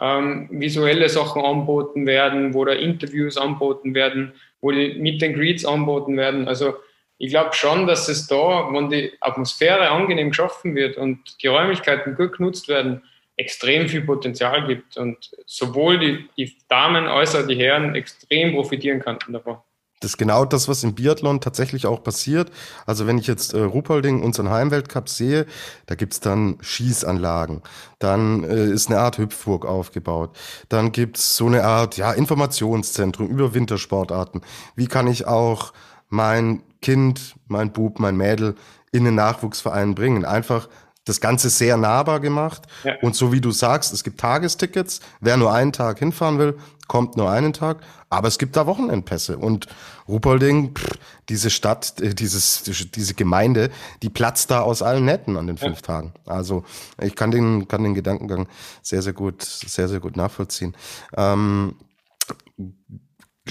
ähm, visuelle Sachen anboten werden, wo da Interviews anboten werden, wo die Meet and Greets anboten werden. Also ich glaube schon, dass es da, wenn die Atmosphäre angenehm geschaffen wird und die Räumlichkeiten gut genutzt werden, extrem viel Potenzial gibt und sowohl die, die Damen als auch die Herren extrem profitieren könnten davon. Das ist genau das, was im Biathlon tatsächlich auch passiert. Also wenn ich jetzt äh, Ruhpolding, unseren Heimweltcup sehe, da gibt's dann Schießanlagen, dann äh, ist eine Art Hüpfburg aufgebaut, dann gibt's so eine Art ja, Informationszentrum über Wintersportarten. Wie kann ich auch mein Kind, mein Bub, mein Mädel in den Nachwuchsverein bringen? Einfach das Ganze sehr nahbar gemacht. Ja. Und so wie du sagst, es gibt Tagestickets. Wer nur einen Tag hinfahren will, kommt nur einen Tag. Aber es gibt da Wochenendpässe. Und Ruhpolding, pff, diese Stadt, äh, dieses, diese Gemeinde, die platzt da aus allen Netten an den fünf ja. Tagen. Also ich kann den, kann den Gedankengang sehr, sehr gut, sehr, sehr gut nachvollziehen. Ähm,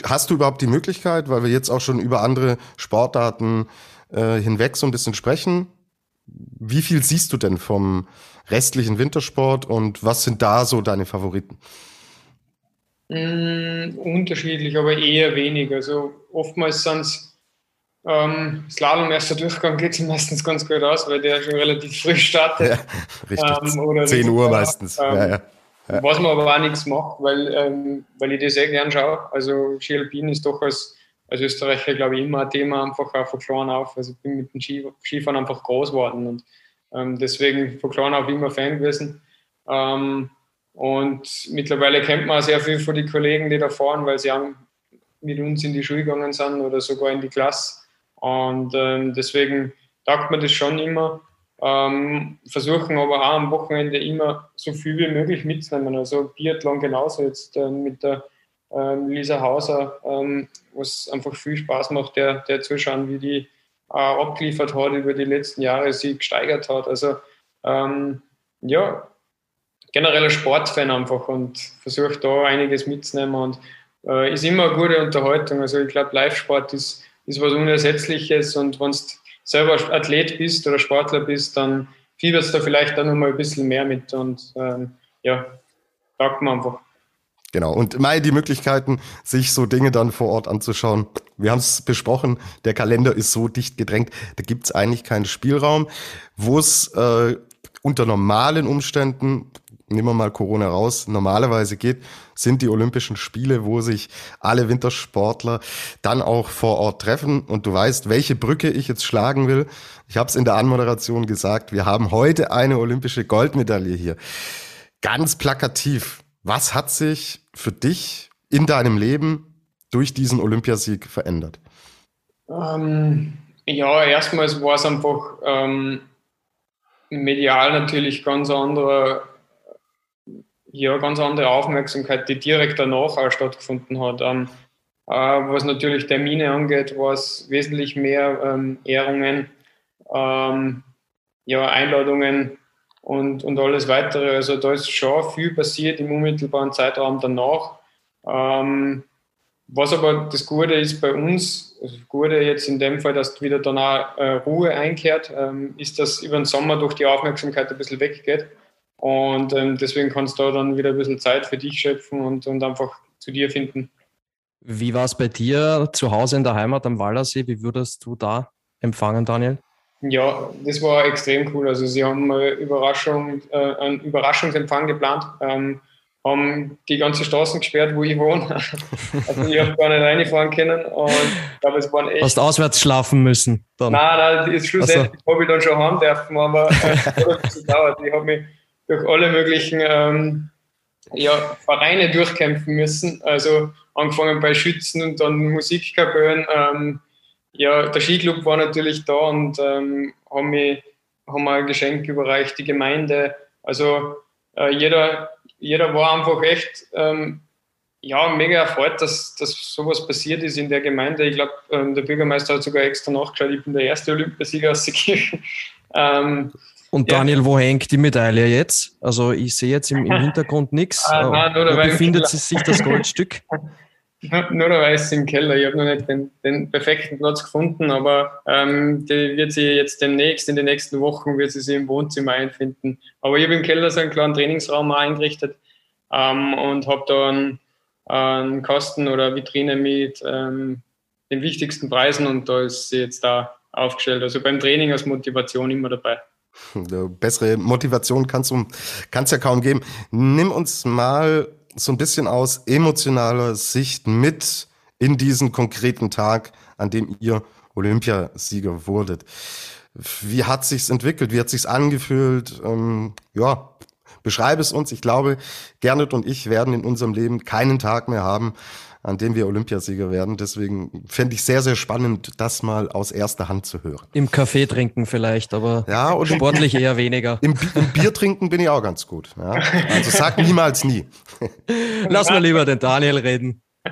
hast du überhaupt die Möglichkeit, weil wir jetzt auch schon über andere Sportarten äh, hinweg so ein bisschen sprechen, wie viel siehst du denn vom restlichen Wintersport und was sind da so deine Favoriten? Mm, unterschiedlich, aber eher wenig. Also oftmals sind es ähm, Slalom erster Durchgang geht es meistens ganz gut aus, weil der schon relativ früh startet. Ja, richtig. Ähm, oder 10 Uhr meistens. Ähm, ja, ja. Ja. Was man aber auch nichts macht, weil, ähm, weil ich das sehr gern schaue. Also Ski Alpin ist doch als als Österreicher, glaube ich, immer ein Thema, einfach auch von klein auf. Also ich bin mit dem Skifahren einfach groß geworden und ähm, deswegen von klein auf immer Fan gewesen. Ähm, und mittlerweile kennt man sehr viel von den Kollegen, die da fahren, weil sie auch mit uns in die Schule gegangen sind oder sogar in die Klasse. Und ähm, deswegen taugt man das schon immer. Ähm, versuchen aber auch am Wochenende immer so viel wie möglich mitzunehmen. Also Biathlon genauso jetzt äh, mit der Lisa Hauser, ähm, was einfach viel Spaß macht, der, der zuschauen, wie die äh, abgeliefert hat über die letzten Jahre, sie gesteigert hat. Also ähm, ja, genereller Sportfan einfach und versucht da einiges mitzunehmen und äh, ist immer eine gute Unterhaltung. Also ich glaube, Live-Sport ist, ist was Unersetzliches und wenn du selber Athlet bist oder Sportler bist, dann fieberst du da vielleicht auch noch mal ein bisschen mehr mit und ähm, ja, taugt man einfach. Genau. Und mal die Möglichkeiten, sich so Dinge dann vor Ort anzuschauen. Wir haben es besprochen, der Kalender ist so dicht gedrängt, da gibt es eigentlich keinen Spielraum. Wo es äh, unter normalen Umständen, nehmen wir mal Corona raus, normalerweise geht, sind die Olympischen Spiele, wo sich alle Wintersportler dann auch vor Ort treffen. Und du weißt, welche Brücke ich jetzt schlagen will. Ich habe es in der Anmoderation gesagt, wir haben heute eine olympische Goldmedaille hier. Ganz plakativ was hat sich für dich in deinem Leben durch diesen Olympiasieg verändert? Ähm, ja, erstmals war es einfach ähm, medial natürlich ganz andere, ja, ganz andere Aufmerksamkeit, die direkt danach auch stattgefunden hat. Ähm, äh, was natürlich Termine angeht, war es wesentlich mehr ähm, Ehrungen, ähm, ja, Einladungen und, und alles weitere. Also da ist schon viel passiert im unmittelbaren Zeitraum danach. Ähm, was aber das Gute ist bei uns, also das Gute jetzt in dem Fall, dass wieder danach äh, Ruhe einkehrt, ähm, ist, dass über den Sommer durch die Aufmerksamkeit ein bisschen weggeht. Und ähm, deswegen kannst du da dann wieder ein bisschen Zeit für dich schöpfen und, und einfach zu dir finden. Wie war es bei dir zu Hause in der Heimat am Wallersee? Wie würdest du da empfangen, Daniel? Ja, das war extrem cool. Also sie haben Überraschung, äh, einen Überraschungsempfang geplant, ähm, haben die ganze Straßen gesperrt, wo ich wohne. also ich habe gar nicht reinfahren können und glaube, es waren echt... Hast auswärts schlafen müssen? Dann. Nein, nein, schlussendlich also. habe ich dann schon haben dürfen, aber es bisschen gedauert. Ich habe mich durch alle möglichen ähm, ja, Vereine durchkämpfen müssen. Also angefangen bei Schützen und dann Musikkapellen. Ähm, ja, der Skiclub war natürlich da und ähm, haben mir haben ein Geschenk überreicht, die Gemeinde. Also äh, jeder, jeder war einfach echt ähm, ja, mega erfreut, dass, dass sowas passiert ist in der Gemeinde. Ich glaube, ähm, der Bürgermeister hat sogar extra nachgeschaut, ich bin der erste Olympiasieger aus der Kirche. Ähm, und Daniel, ja. wo hängt die Medaille jetzt? Also ich sehe jetzt im, im Hintergrund nichts. Ah, nein, wo befindet sich das Goldstück? Nur der Weiß im Keller. Ich habe noch nicht den, den, perfekten Platz gefunden, aber ähm, die wird sie jetzt demnächst, in den nächsten Wochen, wird sie sich im Wohnzimmer einfinden. Aber ich habe im Keller so einen kleinen Trainingsraum eingerichtet ähm, und habe da einen, einen, Kasten oder Vitrine mit ähm, den wichtigsten Preisen und da ist sie jetzt da aufgestellt. Also beim Training als Motivation immer dabei. Bessere Motivation kannst du kannst ja kaum geben. Nimm uns mal so ein bisschen aus emotionaler Sicht mit in diesen konkreten Tag, an dem ihr Olympiasieger wurdet. Wie hat sich's entwickelt? Wie hat sich's angefühlt? Ähm, ja, beschreibe es uns. Ich glaube, Gernot und ich werden in unserem Leben keinen Tag mehr haben, an dem wir Olympiasieger werden. Deswegen fände ich sehr, sehr spannend, das mal aus erster Hand zu hören. Im Kaffee trinken vielleicht, aber ja, und sportlich eher weniger. Im, Im, Bier trinken bin ich auch ganz gut. Ja. Also sag niemals nie. Lass mal lieber den Daniel reden.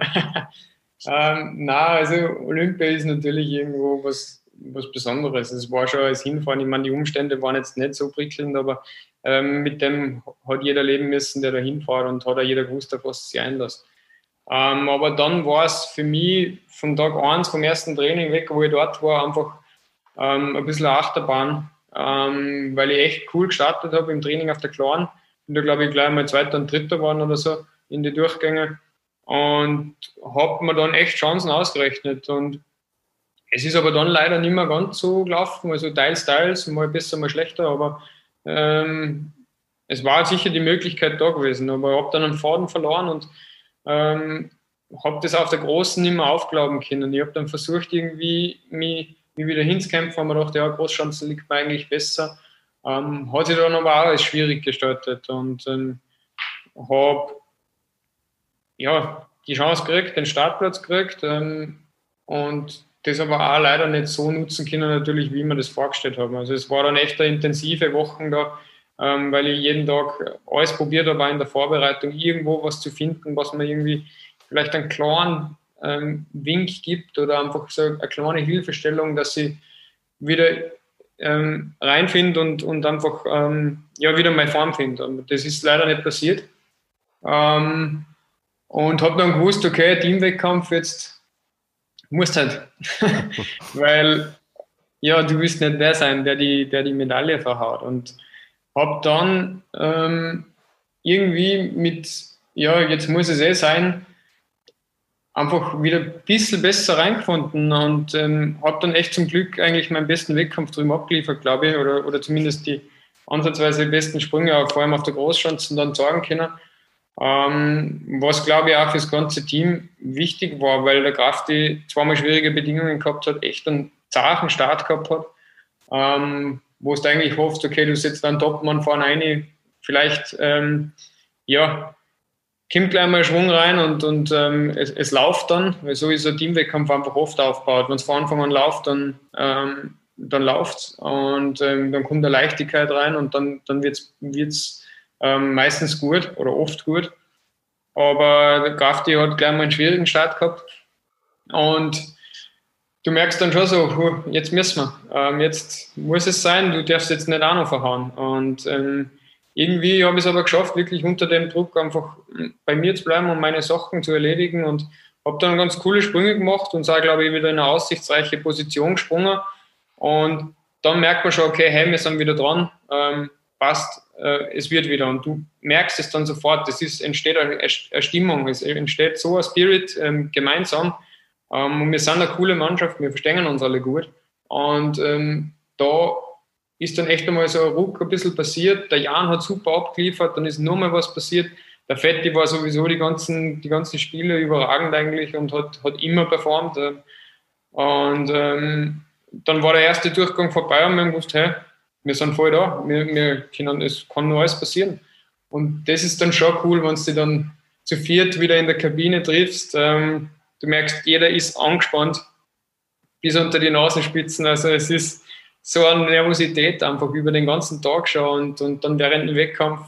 ähm, na, also Olympia ist natürlich irgendwo was, was Besonderes. Es war schon als Hinfahren, ich meine, die Umstände waren jetzt nicht so prickelnd, aber ähm, mit dem hat jeder leben müssen, der da hinfährt und hat auch jeder gewusst, auf was es sich einlässt. Ähm, aber dann war es für mich von Tag 1, vom ersten Training weg, wo ich dort war, einfach ähm, ein bisschen Achterbahn, ähm, weil ich echt cool gestartet habe im Training auf der Kleinen. Bin da, glaube ich, gleich mal Zweiter und Dritter waren oder so in die Durchgänge und habe mir dann echt Chancen ausgerechnet. Und es ist aber dann leider nicht mehr ganz so gelaufen, also teils, teils, mal besser, mal schlechter, aber ähm, es war sicher die Möglichkeit da gewesen. Aber ich habe dann einen Faden verloren und ähm, habe das auf der Großen nicht mehr aufglauben können. Ich habe dann versucht, irgendwie mich, mich wieder hinzukämpfen, habe mir gedacht, ja, Großschanzen liegt mir eigentlich besser. Ähm, hat sich dann aber auch als schwierig gestaltet und ähm, habe ja, die Chance gekriegt, den Startplatz gekriegt ähm, und das aber auch leider nicht so nutzen können, natürlich, wie wir das vorgestellt haben. Also es war dann echt eine intensive Wochen da, ähm, weil ich jeden Tag alles probiert habe, in der Vorbereitung irgendwo was zu finden, was mir irgendwie vielleicht einen kleinen ähm, Wink gibt oder einfach so eine kleine Hilfestellung, dass ich wieder ähm, reinfinde und, und einfach ähm, ja, wieder meine Form finde. Das ist leider nicht passiert. Ähm, und habe dann gewusst, okay, Teamwettkampf jetzt musst halt. Weil ja, du willst nicht der sein, der die, der die Medaille verhaut. Und habe dann ähm, irgendwie mit, ja, jetzt muss es eh sein, einfach wieder ein bisschen besser reingefunden und ähm, habe dann echt zum Glück eigentlich meinen besten Wettkampf drüben abgeliefert, glaube ich, oder, oder zumindest die ansatzweise besten Sprünge, auch vor allem auf der Großschanzen dann sagen können. Ähm, was glaube ich auch für das ganze Team wichtig war, weil der Graf die zweimal schwierige Bedingungen gehabt hat, echt einen zarten Start gehabt hat. Ähm, wo du eigentlich hoffst, okay, du setzt einen Topmann vorne ein, vielleicht, ähm, ja, kommt gleich mal Schwung rein und, und ähm, es, es läuft dann, weil so ist ein Teamwettkampf einfach oft aufgebaut. Wenn es von Anfang an läuft, dann, ähm, dann läuft es und ähm, dann kommt eine Leichtigkeit rein und dann, dann wird es ähm, meistens gut oder oft gut. Aber Grafti hat gleich mal einen schwierigen Start gehabt und du merkst dann schon so, jetzt müssen wir, ähm, jetzt muss es sein, du darfst jetzt nicht auch noch verhauen. Und ähm, irgendwie habe ich es aber geschafft, wirklich unter dem Druck einfach bei mir zu bleiben und meine Sachen zu erledigen und habe dann ganz coole Sprünge gemacht und sei, glaube ich, wieder in eine aussichtsreiche Position gesprungen. Und dann merkt man schon, okay, hey, wir sind wieder dran, ähm, passt, äh, es wird wieder. Und du merkst es dann sofort, es ist, entsteht eine, eine Stimmung, es entsteht so ein Spirit ähm, gemeinsam. Ähm, und wir sind eine coole Mannschaft, wir verstehen uns alle gut. Und ähm, da ist dann echt einmal so ein Ruck ein bisschen passiert. Der Jan hat super abgeliefert, dann ist nur mal was passiert. Der Fetti war sowieso die ganzen, die ganzen Spiele überragend eigentlich und hat, hat immer performt. Und ähm, dann war der erste Durchgang vorbei und wir haben gewusst, hey, wir sind voll da, wir, wir können, es kann nur alles passieren. Und das ist dann schon cool, wenn du dich dann zu viert wieder in der Kabine triffst. Ähm, du merkst, jeder ist angespannt bis unter die Nasenspitzen. Also es ist so eine Nervosität einfach über den ganzen Tag schon und, und dann während dem Wettkampf,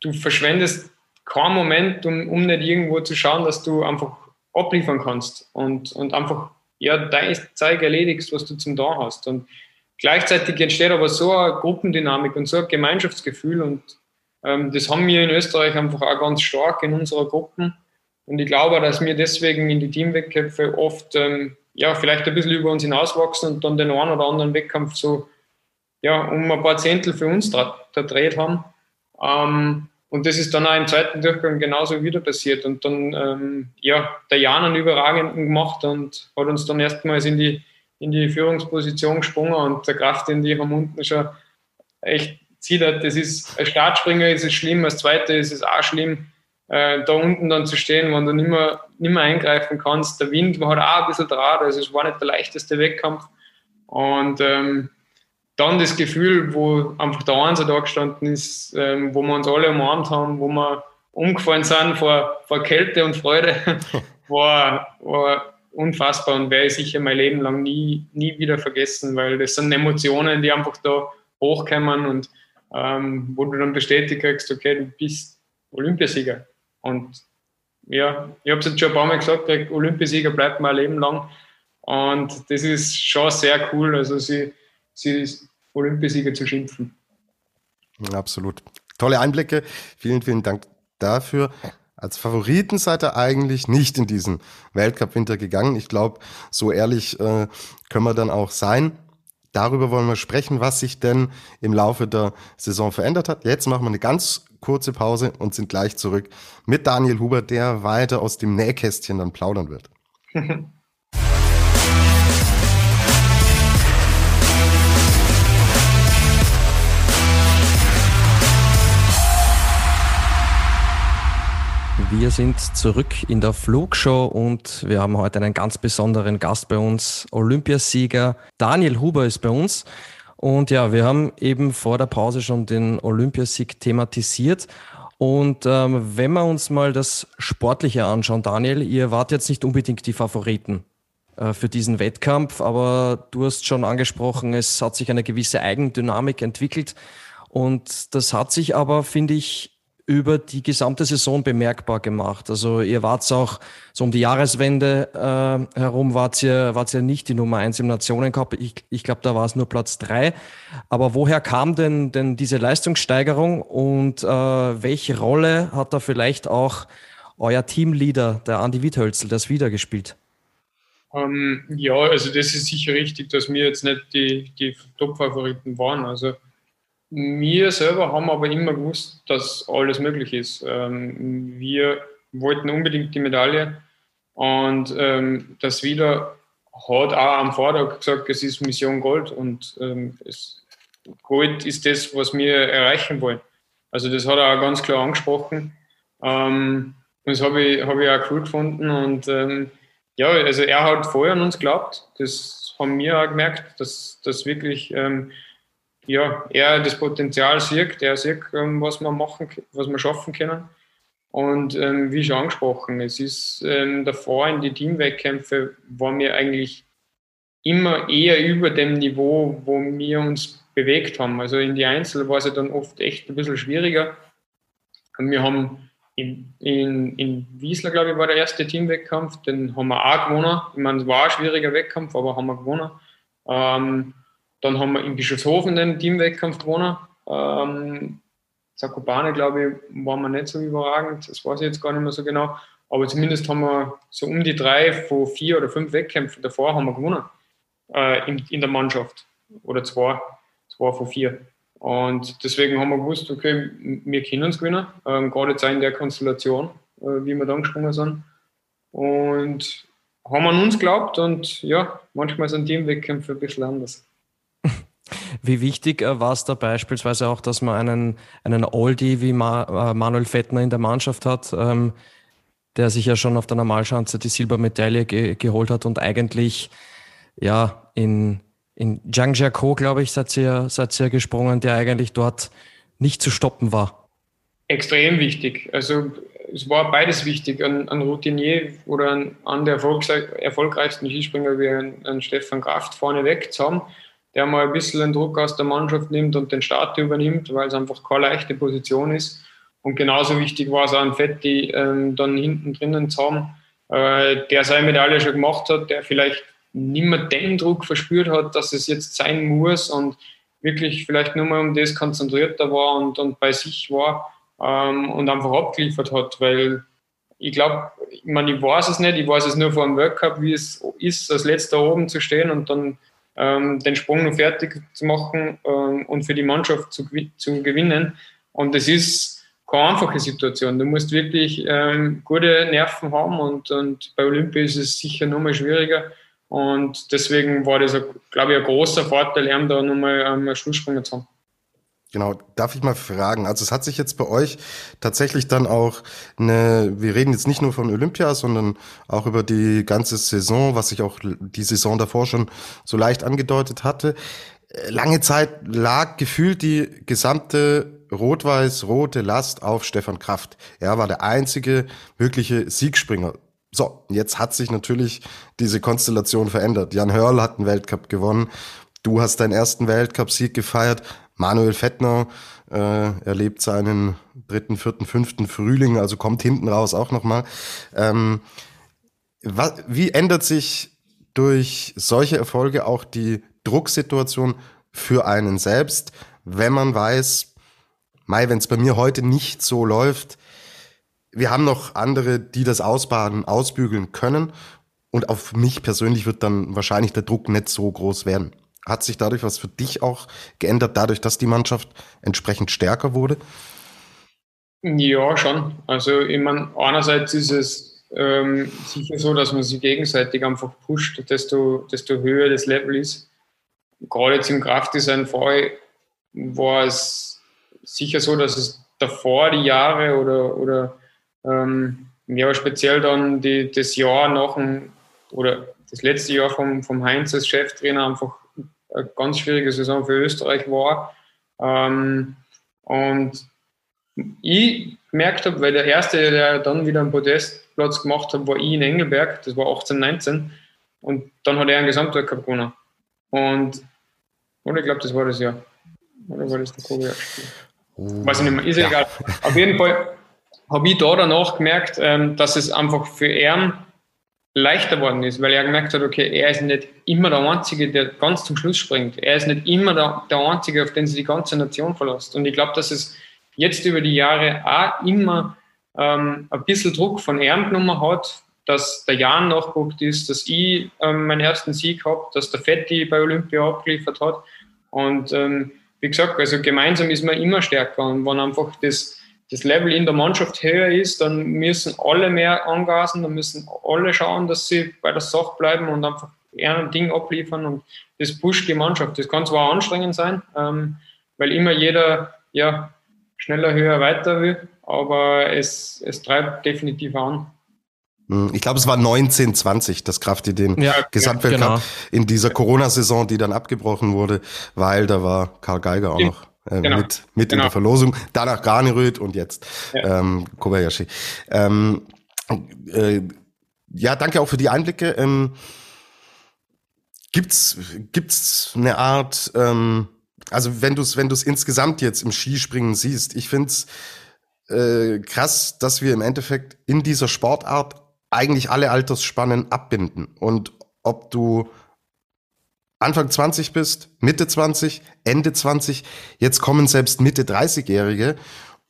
du verschwendest keinen Moment, um, um nicht irgendwo zu schauen, dass du einfach abliefern kannst und, und einfach ja, dein Zeug erledigst, was du zum da hast. Und gleichzeitig entsteht aber so eine Gruppendynamik und so ein Gemeinschaftsgefühl und ähm, das haben wir in Österreich einfach auch ganz stark in unserer Gruppen. Und ich glaube, dass wir deswegen in die Teamwettkämpfe oft ähm, ja, vielleicht ein bisschen über uns hinauswachsen und dann den einen oder anderen Wettkampf so ja, um ein paar Zehntel für uns verdreht haben. Ähm, und das ist dann auch im zweiten Durchgang genauso wieder passiert. Und dann, ähm, ja, der Jan einen überragenden gemacht und hat uns dann erstmals in die, in die Führungsposition gesprungen und der Kraft in die haben unten schon echt zittert. Das ist, als Startspringer ist es schlimm, als Zweiter ist es auch schlimm äh, da unten dann zu stehen, wenn du nicht mehr, nicht mehr eingreifen kannst. Der Wind war halt auch ein bisschen Draht, also es war nicht der leichteste Wettkampf. Und ähm, dann das Gefühl, wo einfach der Einser da gestanden ist, ähm, wo wir uns alle umarmt haben, wo wir umgefallen sind vor, vor Kälte und Freude, war, war unfassbar und werde ich sicher mein Leben lang nie, nie wieder vergessen, weil das sind Emotionen, die einfach da hochkommen und ähm, wo du dann bestätigt kriegst, okay, du bist Olympiasieger. Und ja, ich habe es jetzt schon ein paar Mal gesagt, der Olympiasieger bleibt mein Leben lang. Und das ist schon sehr cool, also sie, sie Olympiasieger zu schimpfen. Absolut. Tolle Einblicke. Vielen, vielen Dank dafür. Als Favoriten seid ihr eigentlich nicht in diesen Weltcup-Winter gegangen. Ich glaube, so ehrlich äh, können wir dann auch sein. Darüber wollen wir sprechen, was sich denn im Laufe der Saison verändert hat. Jetzt machen wir eine ganz kurze Pause und sind gleich zurück mit Daniel Huber, der weiter aus dem Nähkästchen dann plaudern wird. Wir sind zurück in der Flugshow und wir haben heute einen ganz besonderen Gast bei uns. Olympiasieger Daniel Huber ist bei uns. Und ja, wir haben eben vor der Pause schon den Olympiasieg thematisiert. Und ähm, wenn wir uns mal das Sportliche anschauen, Daniel, ihr wart jetzt nicht unbedingt die Favoriten äh, für diesen Wettkampf, aber du hast schon angesprochen, es hat sich eine gewisse Eigendynamik entwickelt. Und das hat sich aber, finde ich, über die gesamte Saison bemerkbar gemacht. Also ihr wart auch so um die Jahreswende äh, herum, wart ihr, wart ihr nicht die Nummer eins im Nationencup. Ich, ich glaube, da war es nur Platz drei. Aber woher kam denn, denn diese Leistungssteigerung und äh, welche Rolle hat da vielleicht auch euer Teamleader, der Andi Wiethölzel, das wiedergespielt? Ähm, ja, also das ist sicher richtig, dass wir jetzt nicht die, die Top-Favoriten waren. Also wir selber haben aber immer gewusst, dass alles möglich ist. Ähm, wir wollten unbedingt die Medaille und ähm, das wieder hat auch am Vortag gesagt, es ist Mission Gold und ähm, Gold ist das, was wir erreichen wollen. Also das hat er auch ganz klar angesprochen. Ähm, das habe ich, hab ich auch cool gefunden und ja, also er hat vorher an uns geglaubt. Das haben wir auch gemerkt, dass das wirklich ja, er das Potenzial sieht, er sieht, ähm, was wir machen, was wir schaffen können. Und ähm, wie schon angesprochen, es ist ähm, davor in die Teamwettkämpfe waren wir eigentlich immer eher über dem Niveau, wo wir uns bewegt haben. Also in die Einzel war es ja dann oft echt ein bisschen schwieriger. Und wir haben in, in, in Wiesler, glaube ich, war der erste Teamwettkampf. Den haben wir auch gewonnen. Ich meine, es war ein schwieriger Wettkampf, aber haben wir gewonnen. Ähm, dann haben wir in Bischofshofen den Teamwettkampf gewonnen. Ähm, Zakopane, glaube ich, waren wir nicht so überragend. Das weiß ich jetzt gar nicht mehr so genau. Aber zumindest haben wir so um die drei von vier oder fünf Wettkämpfen davor haben wir gewonnen äh, in, in der Mannschaft. Oder zwei, zwei von vier. Und deswegen haben wir gewusst, okay, wir können uns gewinnen, ähm, gerade jetzt auch in der Konstellation, äh, wie wir da gesprungen sind. Und haben an uns geglaubt und ja, manchmal sind Teamwettkämpfe ein bisschen anders. Wie wichtig äh, war es da beispielsweise auch, dass man einen, einen Oldie wie äh, Manuel Fettner in der Mannschaft hat, ähm, der sich ja schon auf der Normalschanze die Silbermedaille ge geholt hat und eigentlich ja in in Zhangjiakou, glaube ich, seid ihr, seid ihr gesprungen, der eigentlich dort nicht zu stoppen war. Extrem wichtig. Also es war beides wichtig. Ein, ein Routinier oder an der erfolgreichsten Skispringer wie ein, ein Stefan Kraft vorne weg zu haben, der mal ein bisschen den Druck aus der Mannschaft nimmt und den Start übernimmt, weil es einfach keine leichte Position ist. Und genauso wichtig war es auch ein Fetti ähm, dann hinten drinnen zu haben, äh, der seine Medaille schon gemacht hat, der vielleicht nicht mehr den Druck verspürt hat, dass es jetzt sein muss und wirklich vielleicht nur mal um das konzentrierter war und, und bei sich war ähm, und einfach abgeliefert hat, weil ich glaube, ich meine, ich weiß es nicht, ich weiß es nur vor dem World Cup, wie es ist, als letzter oben zu stehen und dann ähm, den Sprung noch fertig zu machen ähm, und für die Mannschaft zu, zu gewinnen. Und es ist keine einfache Situation. Du musst wirklich ähm, gute Nerven haben und, und bei Olympia ist es sicher noch mal schwieriger. Und deswegen war das, glaube ich, ein großer Vorteil, ihm da nochmal einen Schlusssprung zu haben. Genau, darf ich mal fragen? Also es hat sich jetzt bei euch tatsächlich dann auch eine, wir reden jetzt nicht nur von Olympia, sondern auch über die ganze Saison, was sich auch die Saison davor schon so leicht angedeutet hatte. Lange Zeit lag gefühlt die gesamte rot-weiß-rote Last auf Stefan Kraft. Er war der einzige wirkliche Siegspringer. So, jetzt hat sich natürlich diese Konstellation verändert. Jan Hörl hat einen Weltcup gewonnen. Du hast deinen ersten Weltcup-Sieg gefeiert. Manuel Fettner äh, erlebt seinen dritten, vierten, fünften Frühling, also kommt hinten raus auch nochmal. Ähm, wie ändert sich durch solche Erfolge auch die Drucksituation für einen selbst, wenn man weiß, Mai, wenn es bei mir heute nicht so läuft, wir haben noch andere, die das ausbaden, ausbügeln können. Und auf mich persönlich wird dann wahrscheinlich der Druck nicht so groß werden. Hat sich dadurch was für dich auch geändert, dadurch, dass die Mannschaft entsprechend stärker wurde? Ja, schon. Also ich meine, einerseits ist es ähm, sicher so, dass man sich gegenseitig einfach pusht, desto, desto höher das Level ist. Gerade jetzt im Kraftdesign-Fall war es sicher so, dass es davor die Jahre oder, oder ähm, ja, speziell dann die, das Jahr nach dem, oder das letzte Jahr vom, vom Heinz als Cheftrainer einfach eine ganz schwierige Saison für Österreich war. Ähm, und ich gemerkt habe, weil der erste, der dann wieder einen Podestplatz gemacht hat, war ich in Engelberg, das war 18, 19. Und dann hat er einen Gesamtweltcup gewonnen. Und, oder ich glaube, das war das Jahr. Oder war das der Kobe? Uh, Weiß ich nicht mehr, ist ja. egal. Auf jeden Fall habe ich da danach gemerkt, ähm, dass es einfach für ihn leichter worden ist, weil er gemerkt hat, okay, er ist nicht immer der Einzige, der ganz zum Schluss springt. Er ist nicht immer der, der Einzige, auf den sich die ganze Nation verlässt. Und ich glaube, dass es jetzt über die Jahre auch immer ähm, ein bisschen Druck von ihm genommen hat, dass der Jan nachgeguckt ist, dass ich ähm, meinen ersten Sieg habe, dass der Fetti bei Olympia abgeliefert hat. Und ähm, wie gesagt, also gemeinsam ist man immer stärker. Und wenn einfach das das Level in der Mannschaft höher ist, dann müssen alle mehr angasen, dann müssen alle schauen, dass sie bei der Sache bleiben und einfach ein Ding abliefern und das pusht die Mannschaft. Das kann zwar anstrengend sein, ähm, weil immer jeder ja, schneller, höher, weiter will, aber es, es treibt definitiv an. Hm, ich glaube, es war 1920, das Krafti den ja, Gesamtweltcup genau. in dieser Corona-Saison, die dann abgebrochen wurde, weil da war Karl Geiger auch noch äh, genau. mit, mit genau. in der Verlosung. Danach Garniröd und jetzt ja. ähm, Kobayashi. Ähm, äh, ja, danke auch für die Einblicke. Ähm, gibt's gibt's eine Art, ähm, also wenn du es wenn du insgesamt jetzt im Skispringen siehst, ich find's äh, krass, dass wir im Endeffekt in dieser Sportart eigentlich alle Altersspannen abbinden. Und ob du Anfang 20 bist, Mitte 20, Ende 20, jetzt kommen selbst Mitte 30-Jährige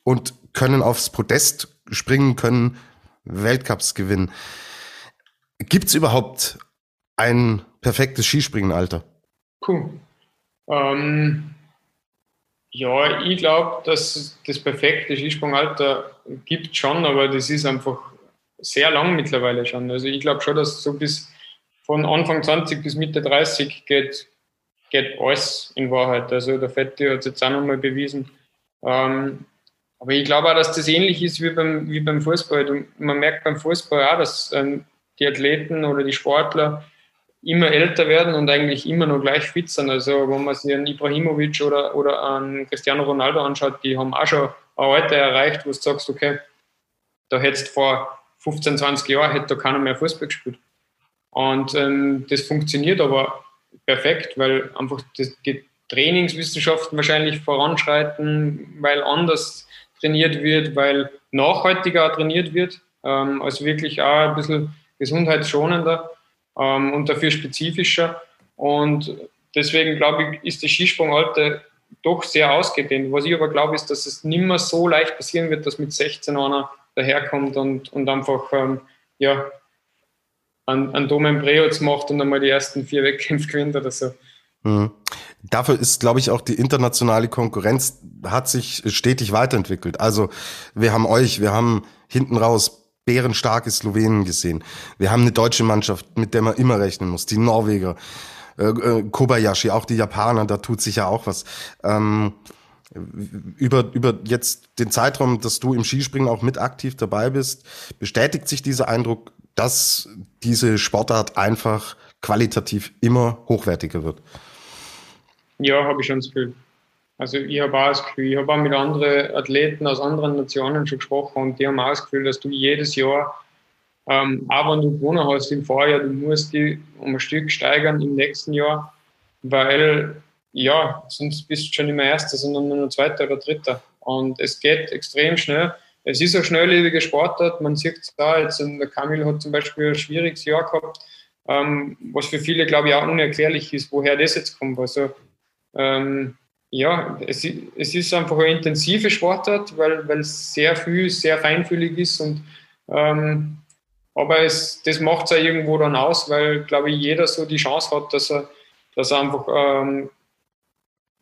und können aufs Podest springen, können Weltcups gewinnen. Gibt es überhaupt ein perfektes Skispringenalter? Puh. Ähm, ja, ich glaube, dass das perfekte Skisprungalter gibt schon, aber das ist einfach sehr lang mittlerweile schon. Also ich glaube schon, dass so bis von Anfang 20 bis Mitte 30 geht, geht alles in Wahrheit. Also der Fetti hat es jetzt auch nochmal bewiesen. Ähm, aber ich glaube auch, dass das ähnlich ist wie beim, wie beim Fußball. man merkt beim Fußball auch, dass ähm, die Athleten oder die Sportler immer älter werden und eigentlich immer noch gleich fit sind. Also wenn man sich einen Ibrahimovic oder, oder einen Cristiano Ronaldo anschaut, die haben auch schon ein Alter erreicht, wo du sagst, okay, da hättest vor 15, 20 Jahren hätte da keiner mehr Fußball gespielt. Und ähm, das funktioniert aber perfekt, weil einfach die Trainingswissenschaften wahrscheinlich voranschreiten, weil anders trainiert wird, weil nachhaltiger trainiert wird, ähm, also wirklich auch ein bisschen gesundheitsschonender ähm, und dafür spezifischer. Und deswegen glaube ich, ist die Skisprungalter doch sehr ausgedehnt. Was ich aber glaube, ist, dass es nicht mehr so leicht passieren wird, dass mit 16 einer daherkommt und, und einfach ähm, ja, an, an Domen Breoz macht und einmal die ersten vier Wettkämpfe gewinnt oder so. Mhm. Dafür ist, glaube ich, auch die internationale Konkurrenz hat sich stetig weiterentwickelt. Also wir haben euch, wir haben hinten raus bärenstarke Slowenen gesehen. Wir haben eine deutsche Mannschaft, mit der man immer rechnen muss. Die Norweger, äh, äh, Kobayashi, auch die Japaner, da tut sich ja auch was. Ähm, über, über jetzt den Zeitraum, dass du im Skispringen auch mit aktiv dabei bist, bestätigt sich dieser Eindruck, dass diese Sportart einfach qualitativ immer hochwertiger wird. Ja, habe ich schon das Gefühl. Also ich habe auch das Gefühl, ich habe auch mit anderen Athleten aus anderen Nationen schon gesprochen und die haben auch das Gefühl, dass du jedes Jahr, ähm, auch wenn du gewonnen hast im Vorjahr, du musst die um ein Stück steigern im nächsten Jahr, weil ja, sonst bist du schon nicht mehr Erster, sondern nur Zweiter oder Dritter. Und es geht extrem schnell. Es ist ein schnelllebiger Sportart. Man sieht es da, jetzt der Kamil hat zum Beispiel ein schwieriges Jahr gehabt, ähm, was für viele, glaube ich, auch unerklärlich ist, woher das jetzt kommt. Also ähm, ja, es, es, ist einfach eine intensive Sportart, weil, es sehr viel, sehr feinfühlig ist und ähm, aber es, das macht es ja irgendwo dann aus, weil, glaube ich, jeder so die Chance hat, dass er, dass er einfach ähm,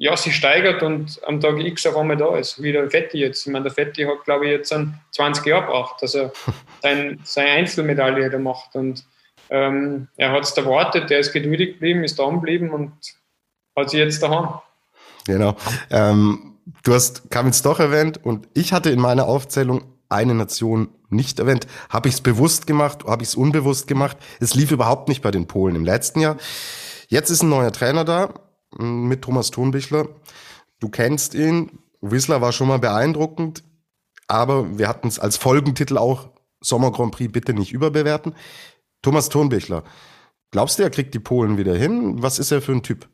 ja, sich steigert und am Tag X auf einmal da ist, wie der Fetti jetzt. Ich meine, der Fetti hat, glaube ich, jetzt 20 Jahre gebraucht, dass er sein, seine Einzelmedaille da macht. Und ähm, er hat es erwartet, der ist geduldig geblieben, ist da geblieben und hat sich jetzt daheim. Genau. Ähm, du hast Kamils doch erwähnt und ich hatte in meiner Aufzählung eine Nation nicht erwähnt. Habe ich es bewusst gemacht, habe ich es unbewusst gemacht? Es lief überhaupt nicht bei den Polen im letzten Jahr. Jetzt ist ein neuer Trainer da mit Thomas Thunbichler. Du kennst ihn. Whistler war schon mal beeindruckend, aber wir hatten es als Folgentitel auch Sommer Grand Prix bitte nicht überbewerten. Thomas Thunbichler, glaubst du, er kriegt die Polen wieder hin? Was ist er für ein Typ?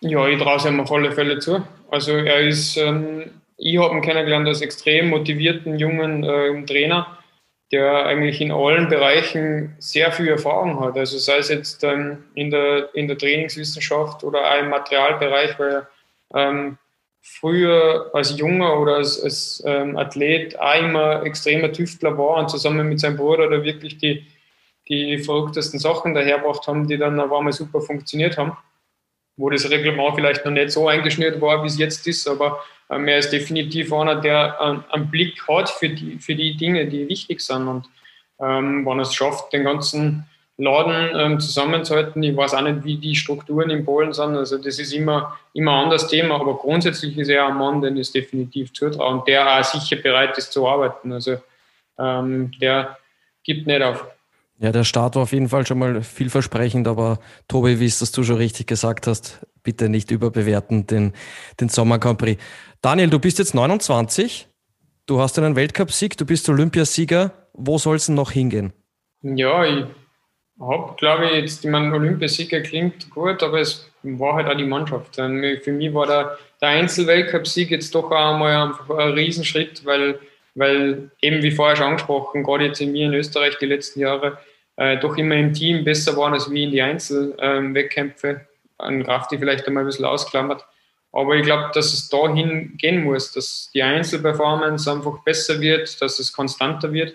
Ja, ich traue es ihm auf alle Fälle zu. Also er ist, ähm, ich habe ihn kennengelernt als extrem motivierten jungen äh, Trainer, der eigentlich in allen Bereichen sehr viel Erfahrung hat. Also sei es jetzt ähm, in, der, in der Trainingswissenschaft oder auch im Materialbereich, weil er ähm, früher als Junger oder als, als ähm, Athlet auch immer extremer Tüftler war und zusammen mit seinem Bruder da wirklich die, die verrücktesten Sachen dahergebracht haben, die dann auf einmal super funktioniert haben wo das Reglement vielleicht noch nicht so eingeschnürt war, wie es jetzt ist, aber ähm, er ist definitiv einer, der ähm, einen Blick hat für die, für die Dinge, die wichtig sind. Und ähm, wenn er es schafft, den ganzen Laden ähm, zusammenzuhalten, ich weiß auch nicht, wie die Strukturen in Polen sind, also das ist immer, immer ein anderes Thema, aber grundsätzlich ist er ein Mann, den es definitiv zutrauen, der auch sicher bereit ist zu arbeiten. Also ähm, der gibt nicht auf. Ja, der Start war auf jeden Fall schon mal vielversprechend, aber Tobi, wie es das du schon richtig gesagt hast, bitte nicht überbewerten den, den Sommer Grand Prix. Daniel, du bist jetzt 29, du hast einen Weltcupsieg, du bist Olympiasieger. Wo soll es denn noch hingehen? Ja, ich habe, glaube ich, jetzt, ich meine, Olympiasieger klingt gut, aber es war halt auch die Mannschaft. Für mich war der, der Einzelweltcupsieg jetzt doch auch einmal einfach ein Riesenschritt, weil weil eben wie vorher schon angesprochen, gerade jetzt in mir in Österreich die letzten Jahre äh, doch immer im Team besser waren als wie in die Einzelwettkämpfe. Ähm, An Kraft, die vielleicht einmal ein bisschen ausklammert. Aber ich glaube, dass es dahin gehen muss, dass die Einzelperformance einfach besser wird, dass es konstanter wird.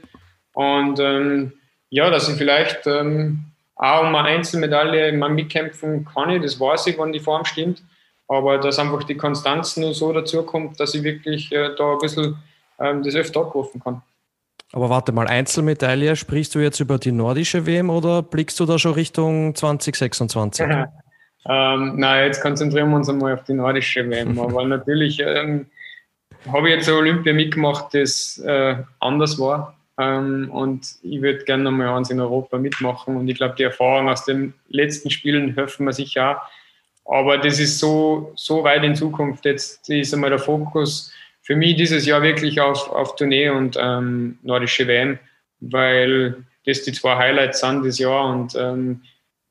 Und ähm, ja, dass ich vielleicht ähm, auch um eine Einzelmedaille mal mitkämpfen kann, ich, das weiß ich, wenn die Form stimmt. Aber dass einfach die Konstanz nur so dazu kommt, dass ich wirklich äh, da ein bisschen ähm, das öfter abrufen kann. Aber warte mal, Einzelmedaille, sprichst du jetzt über die nordische WM oder blickst du da schon Richtung 2026? Ähm, nein, jetzt konzentrieren wir uns einmal auf die nordische WM. Aber natürlich ähm, habe ich jetzt Olympia mitgemacht, das äh, anders war. Ähm, und ich würde gerne nochmal eins in Europa mitmachen. Und ich glaube, die Erfahrung aus den letzten Spielen helfen mir sicher auch. Aber das ist so, so weit in Zukunft. Jetzt ist einmal der Fokus für mich dieses Jahr wirklich auf, auf Tournee und ähm, nordische WM, weil das die zwei Highlights sind dieses Jahr und ähm,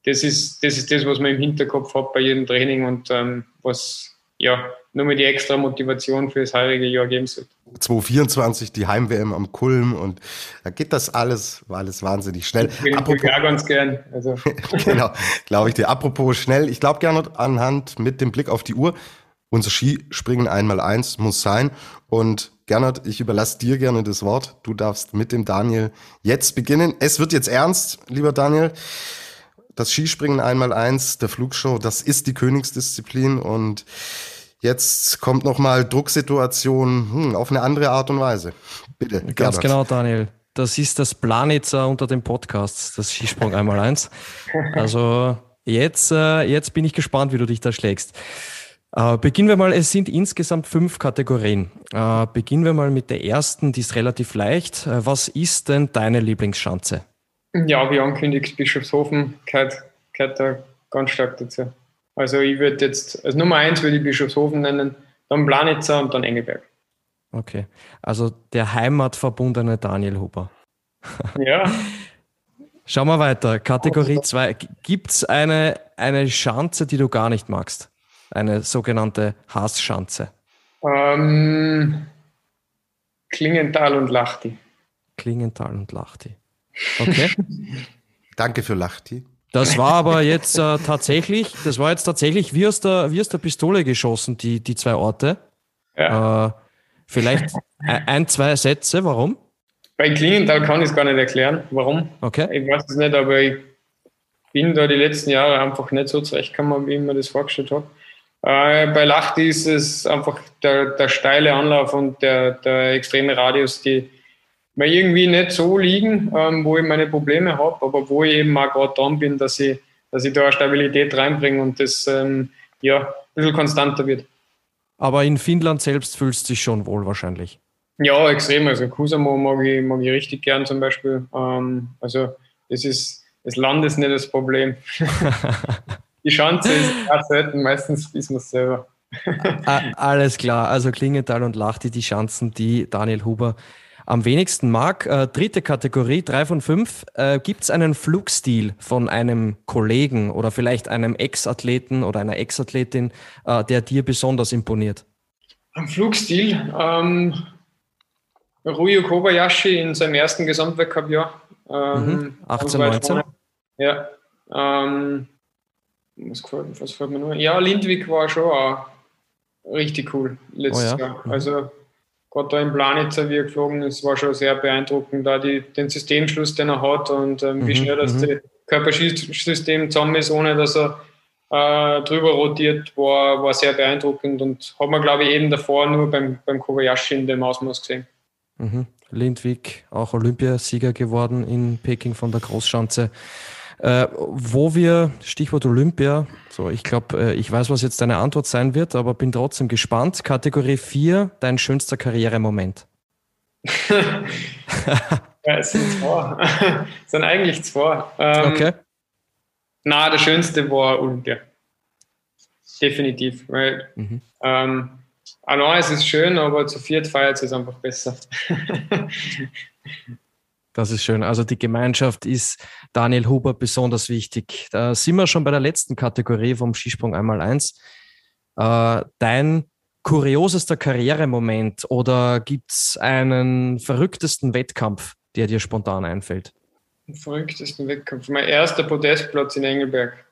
das, ist, das ist das, was man im Hinterkopf hat bei jedem Training und ähm, was ja nur mal die extra Motivation für das heutige Jahr geben sollte. 2024 die Heim-WM am Kulm und da geht das alles, war alles wahnsinnig schnell. Ich bin Apropos, ja ganz gern. Also. genau, glaube ich dir. Apropos schnell, ich glaube gerne anhand mit dem Blick auf die Uhr, unser Skispringen einmal eins muss sein. Und Gernot, ich überlasse dir gerne das Wort. Du darfst mit dem Daniel jetzt beginnen. Es wird jetzt ernst, lieber Daniel. Das Skispringen einmal eins der Flugshow, das ist die Königsdisziplin und jetzt kommt nochmal Drucksituation hm, auf eine andere Art und Weise. Bitte. Ganz Gernot. genau, Daniel. Das ist das Planitzer unter den Podcasts, das Skisprung einmal eins. Also jetzt, äh, jetzt bin ich gespannt, wie du dich da schlägst. Äh, beginnen wir mal, es sind insgesamt fünf Kategorien. Äh, beginnen wir mal mit der ersten, die ist relativ leicht. Äh, was ist denn deine Lieblingsschanze? Ja, wie angekündigt, Bischofshofen gehört, gehört da ganz stark dazu. Also ich würde jetzt, als Nummer eins würde ich Bischofshofen nennen, dann Planitzer und dann Engelberg. Okay, also der heimatverbundene Daniel Huber. Ja. Schauen wir weiter. Kategorie 2. Gibt es eine, eine Schanze, die du gar nicht magst? eine sogenannte Hassschanze? Ähm, Klingenthal und Lachti. Klingenthal und Lachti. Okay. Danke für Lachti. Das war aber jetzt äh, tatsächlich, das war jetzt tatsächlich wie aus der, wie aus der Pistole geschossen, die, die zwei Orte. Ja. Äh, vielleicht ein, zwei Sätze, warum? Bei Klingenthal kann ich es gar nicht erklären, warum. Okay. Ich weiß es nicht, aber ich bin da die letzten Jahre einfach nicht so zurechtgekommen, wie ich mir das vorgestellt habe. Äh, bei Lachti ist es einfach der, der steile Anlauf und der, der extreme Radius, die mir irgendwie nicht so liegen, ähm, wo ich meine Probleme habe, aber wo ich eben auch gerade dran bin, dass ich, dass ich da eine Stabilität reinbringe und das ähm, ja, ein bisschen konstanter wird. Aber in Finnland selbst fühlst du dich schon wohl wahrscheinlich. Ja, extrem. Also Kusamo mag ich, mag ich richtig gern zum Beispiel. Ähm, also das ist das Land ist nicht das Problem. Die Chance ist selten, meistens ist man es selber. Alles klar, also Klingenthal und Lachti, die Chancen, die Daniel Huber am wenigsten mag. Äh, dritte Kategorie, drei von fünf. Äh, Gibt es einen Flugstil von einem Kollegen oder vielleicht einem Ex-Athleten oder einer Ex-Athletin, äh, der dir besonders imponiert? Ein Flugstil? Ähm, Ryo Kobayashi in seinem ersten Gesamtweltcup-Jahr. Ähm, mhm, 18, 19? Ja. Ähm, was gefällt, was gefällt mir nur? Ja, Lindwig war schon auch richtig cool letztes oh ja. Jahr. Also gerade da im Planitzer, wie er geflogen ist, war schon sehr beeindruckend, da die, den Systemschluss, den er hat und ähm, wie mhm, schnell das mhm. Körperschießsystem zusammen ist, ohne dass er äh, drüber rotiert, war, war sehr beeindruckend und hat man, glaube ich, eben davor nur beim, beim Kobayashi in dem Ausmaß gesehen. Mhm. Lindwig, auch Olympiasieger geworden in Peking von der Großschanze. Äh, wo wir, Stichwort Olympia, so ich glaube, äh, ich weiß, was jetzt deine Antwort sein wird, aber bin trotzdem gespannt. Kategorie 4, dein schönster Karrieremoment. ja, es sind zwei. es sind eigentlich zwei. Ähm, okay. Na, der schönste war Olympia. Definitiv. Weil mhm. ähm, allein ist es schön, aber zu viert feiert es einfach besser. Das ist schön. Also die Gemeinschaft ist Daniel Huber besonders wichtig. Da sind wir schon bei der letzten Kategorie vom Skisprung einmal eins. Äh, dein kuriosester Karrieremoment oder gibt es einen verrücktesten Wettkampf, der dir spontan einfällt? Den verrücktesten Wettkampf. Mein erster Podestplatz in Engelberg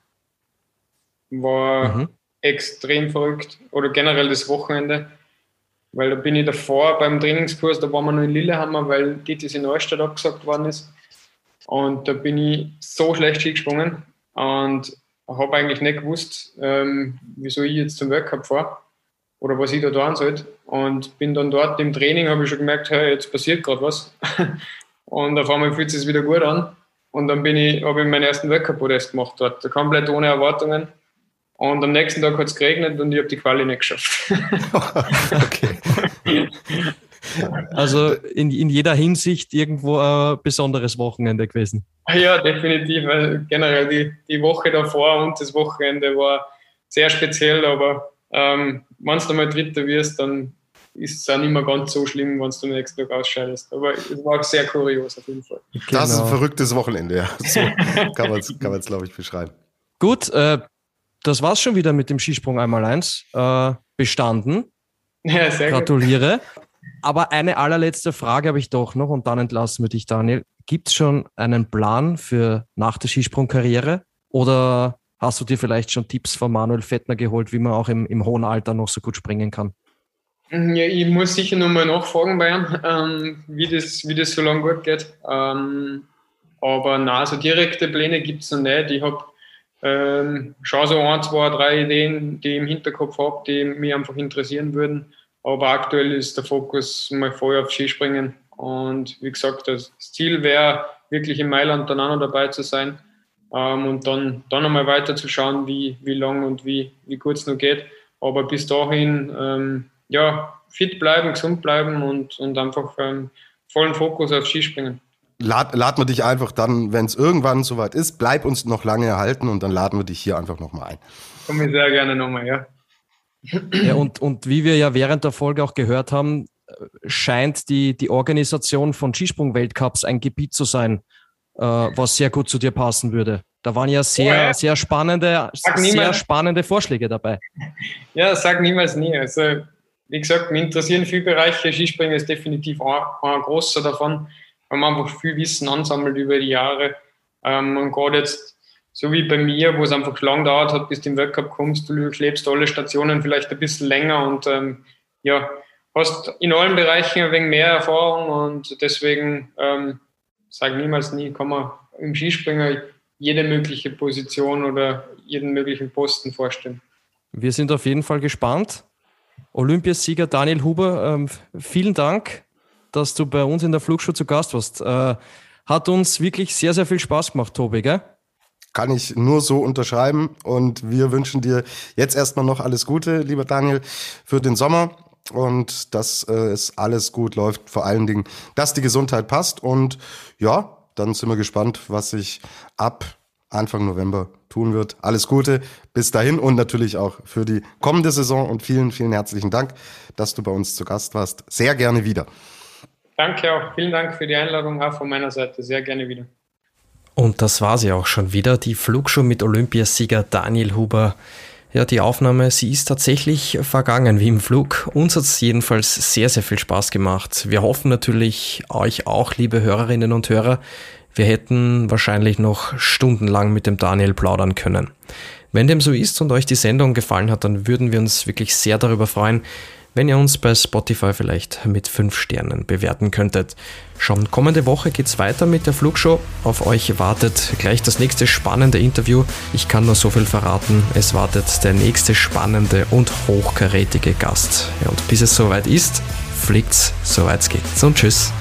war mhm. extrem verrückt. Oder generell das Wochenende. Weil da bin ich davor beim Trainingskurs, da waren wir noch in Lillehammer, weil in Neustadt abgesagt worden ist. Und da bin ich so schlecht gesprungen und habe eigentlich nicht gewusst, ähm, wieso ich jetzt zum Weltcup fahre oder was ich da tun sollte. Und bin dann dort im Training, habe ich schon gemerkt, hey, jetzt passiert gerade was. und auf einmal fühlt es sich wieder gut an. Und dann ich, habe ich meinen ersten Weltcup-Podest gemacht dort, komplett ohne Erwartungen. Und am nächsten Tag hat es geregnet und ich habe die Quali nicht geschafft. okay. Also in, in jeder Hinsicht irgendwo ein besonderes Wochenende gewesen. Ja, definitiv. Also generell die, die Woche davor und das Wochenende war sehr speziell, aber ähm, wenn du mal Dritter wirst, dann ist es auch nicht mehr ganz so schlimm, wenn du am nächsten Tag ausscheidest. Aber es war sehr kurios auf jeden Fall. Das genau. ist ein genau. verrücktes Wochenende, ja. So kann man es, kann glaube ich, beschreiben. Gut, äh, das war's schon wieder mit dem Skisprung einmal eins. Äh, bestanden. Ja, sehr Gratuliere. Gut. Aber eine allerletzte Frage habe ich doch noch und dann entlassen wir dich, Daniel. Gibt es schon einen Plan für nach der Skisprungkarriere? Oder hast du dir vielleicht schon Tipps von Manuel Fettner geholt, wie man auch im, im hohen Alter noch so gut springen kann? Ja, ich muss sicher nochmal nachfragen, Bayern, ähm, wie, das, wie das so lange gut geht. Ähm, aber na, so direkte Pläne gibt es noch nicht. Ich habe ähm, schon so ein, zwei, drei Ideen, die ich im Hinterkopf habe, die mich einfach interessieren würden. Aber aktuell ist der Fokus mal voll auf Skispringen. Und wie gesagt, das Ziel wäre, wirklich in Mailand dann auch noch dabei zu sein ähm, und dann, dann einmal weiter zu schauen, wie, wie lang und wie, wie gut es noch geht. Aber bis dahin, ähm, ja, fit bleiben, gesund bleiben und, und einfach ähm, vollen Fokus auf Skispringen. Lad, laden wir dich einfach dann, wenn es irgendwann soweit ist, bleib uns noch lange erhalten und dann laden wir dich hier einfach nochmal ein. Komme ich sehr gerne nochmal, ja. Ja, und, und wie wir ja während der Folge auch gehört haben, scheint die, die Organisation von Skisprung-Weltcups ein Gebiet zu sein, äh, was sehr gut zu dir passen würde. Da waren ja sehr, oh ja. sehr spannende, sehr spannende Vorschläge dabei. Ja, sag niemals nie. Also, wie gesagt, mich interessieren viele Bereiche. Skispringen ist definitiv ein, ein großer davon, man einfach viel Wissen ansammelt über die Jahre. Ähm, und gerade jetzt so wie bei mir, wo es einfach lang dauert hat, bis du im Weltcup kommst, du lebst alle Stationen vielleicht ein bisschen länger und ähm, ja, hast in allen Bereichen ein wenig mehr Erfahrung und deswegen ähm, sage niemals nie, kann man im Skispringer jede mögliche Position oder jeden möglichen Posten vorstellen. Wir sind auf jeden Fall gespannt. Olympiasieger Daniel Huber, ähm, vielen Dank, dass du bei uns in der Flugshow zu Gast warst. Äh, hat uns wirklich sehr, sehr viel Spaß gemacht, Tobi, gell? Kann ich nur so unterschreiben. Und wir wünschen dir jetzt erstmal noch alles Gute, lieber Daniel, für den Sommer. Und dass äh, es alles gut läuft, vor allen Dingen, dass die Gesundheit passt. Und ja, dann sind wir gespannt, was sich ab Anfang November tun wird. Alles Gute bis dahin und natürlich auch für die kommende Saison und vielen, vielen herzlichen Dank, dass du bei uns zu Gast warst. Sehr gerne wieder. Danke auch. Vielen Dank für die Einladung auch von meiner Seite. Sehr gerne wieder. Und das war sie auch schon wieder, die Flugshow mit Olympiasieger Daniel Huber. Ja, die Aufnahme, sie ist tatsächlich vergangen wie im Flug. Uns hat es jedenfalls sehr, sehr viel Spaß gemacht. Wir hoffen natürlich euch auch, liebe Hörerinnen und Hörer. Wir hätten wahrscheinlich noch stundenlang mit dem Daniel plaudern können. Wenn dem so ist und euch die Sendung gefallen hat, dann würden wir uns wirklich sehr darüber freuen, wenn ihr uns bei Spotify vielleicht mit 5 Sternen bewerten könntet. Schon kommende Woche geht's weiter mit der Flugshow. Auf euch wartet gleich das nächste spannende Interview. Ich kann nur so viel verraten. Es wartet der nächste spannende und hochkarätige Gast. Ja, und bis es soweit ist, fliegt's, soweit es geht. Und tschüss.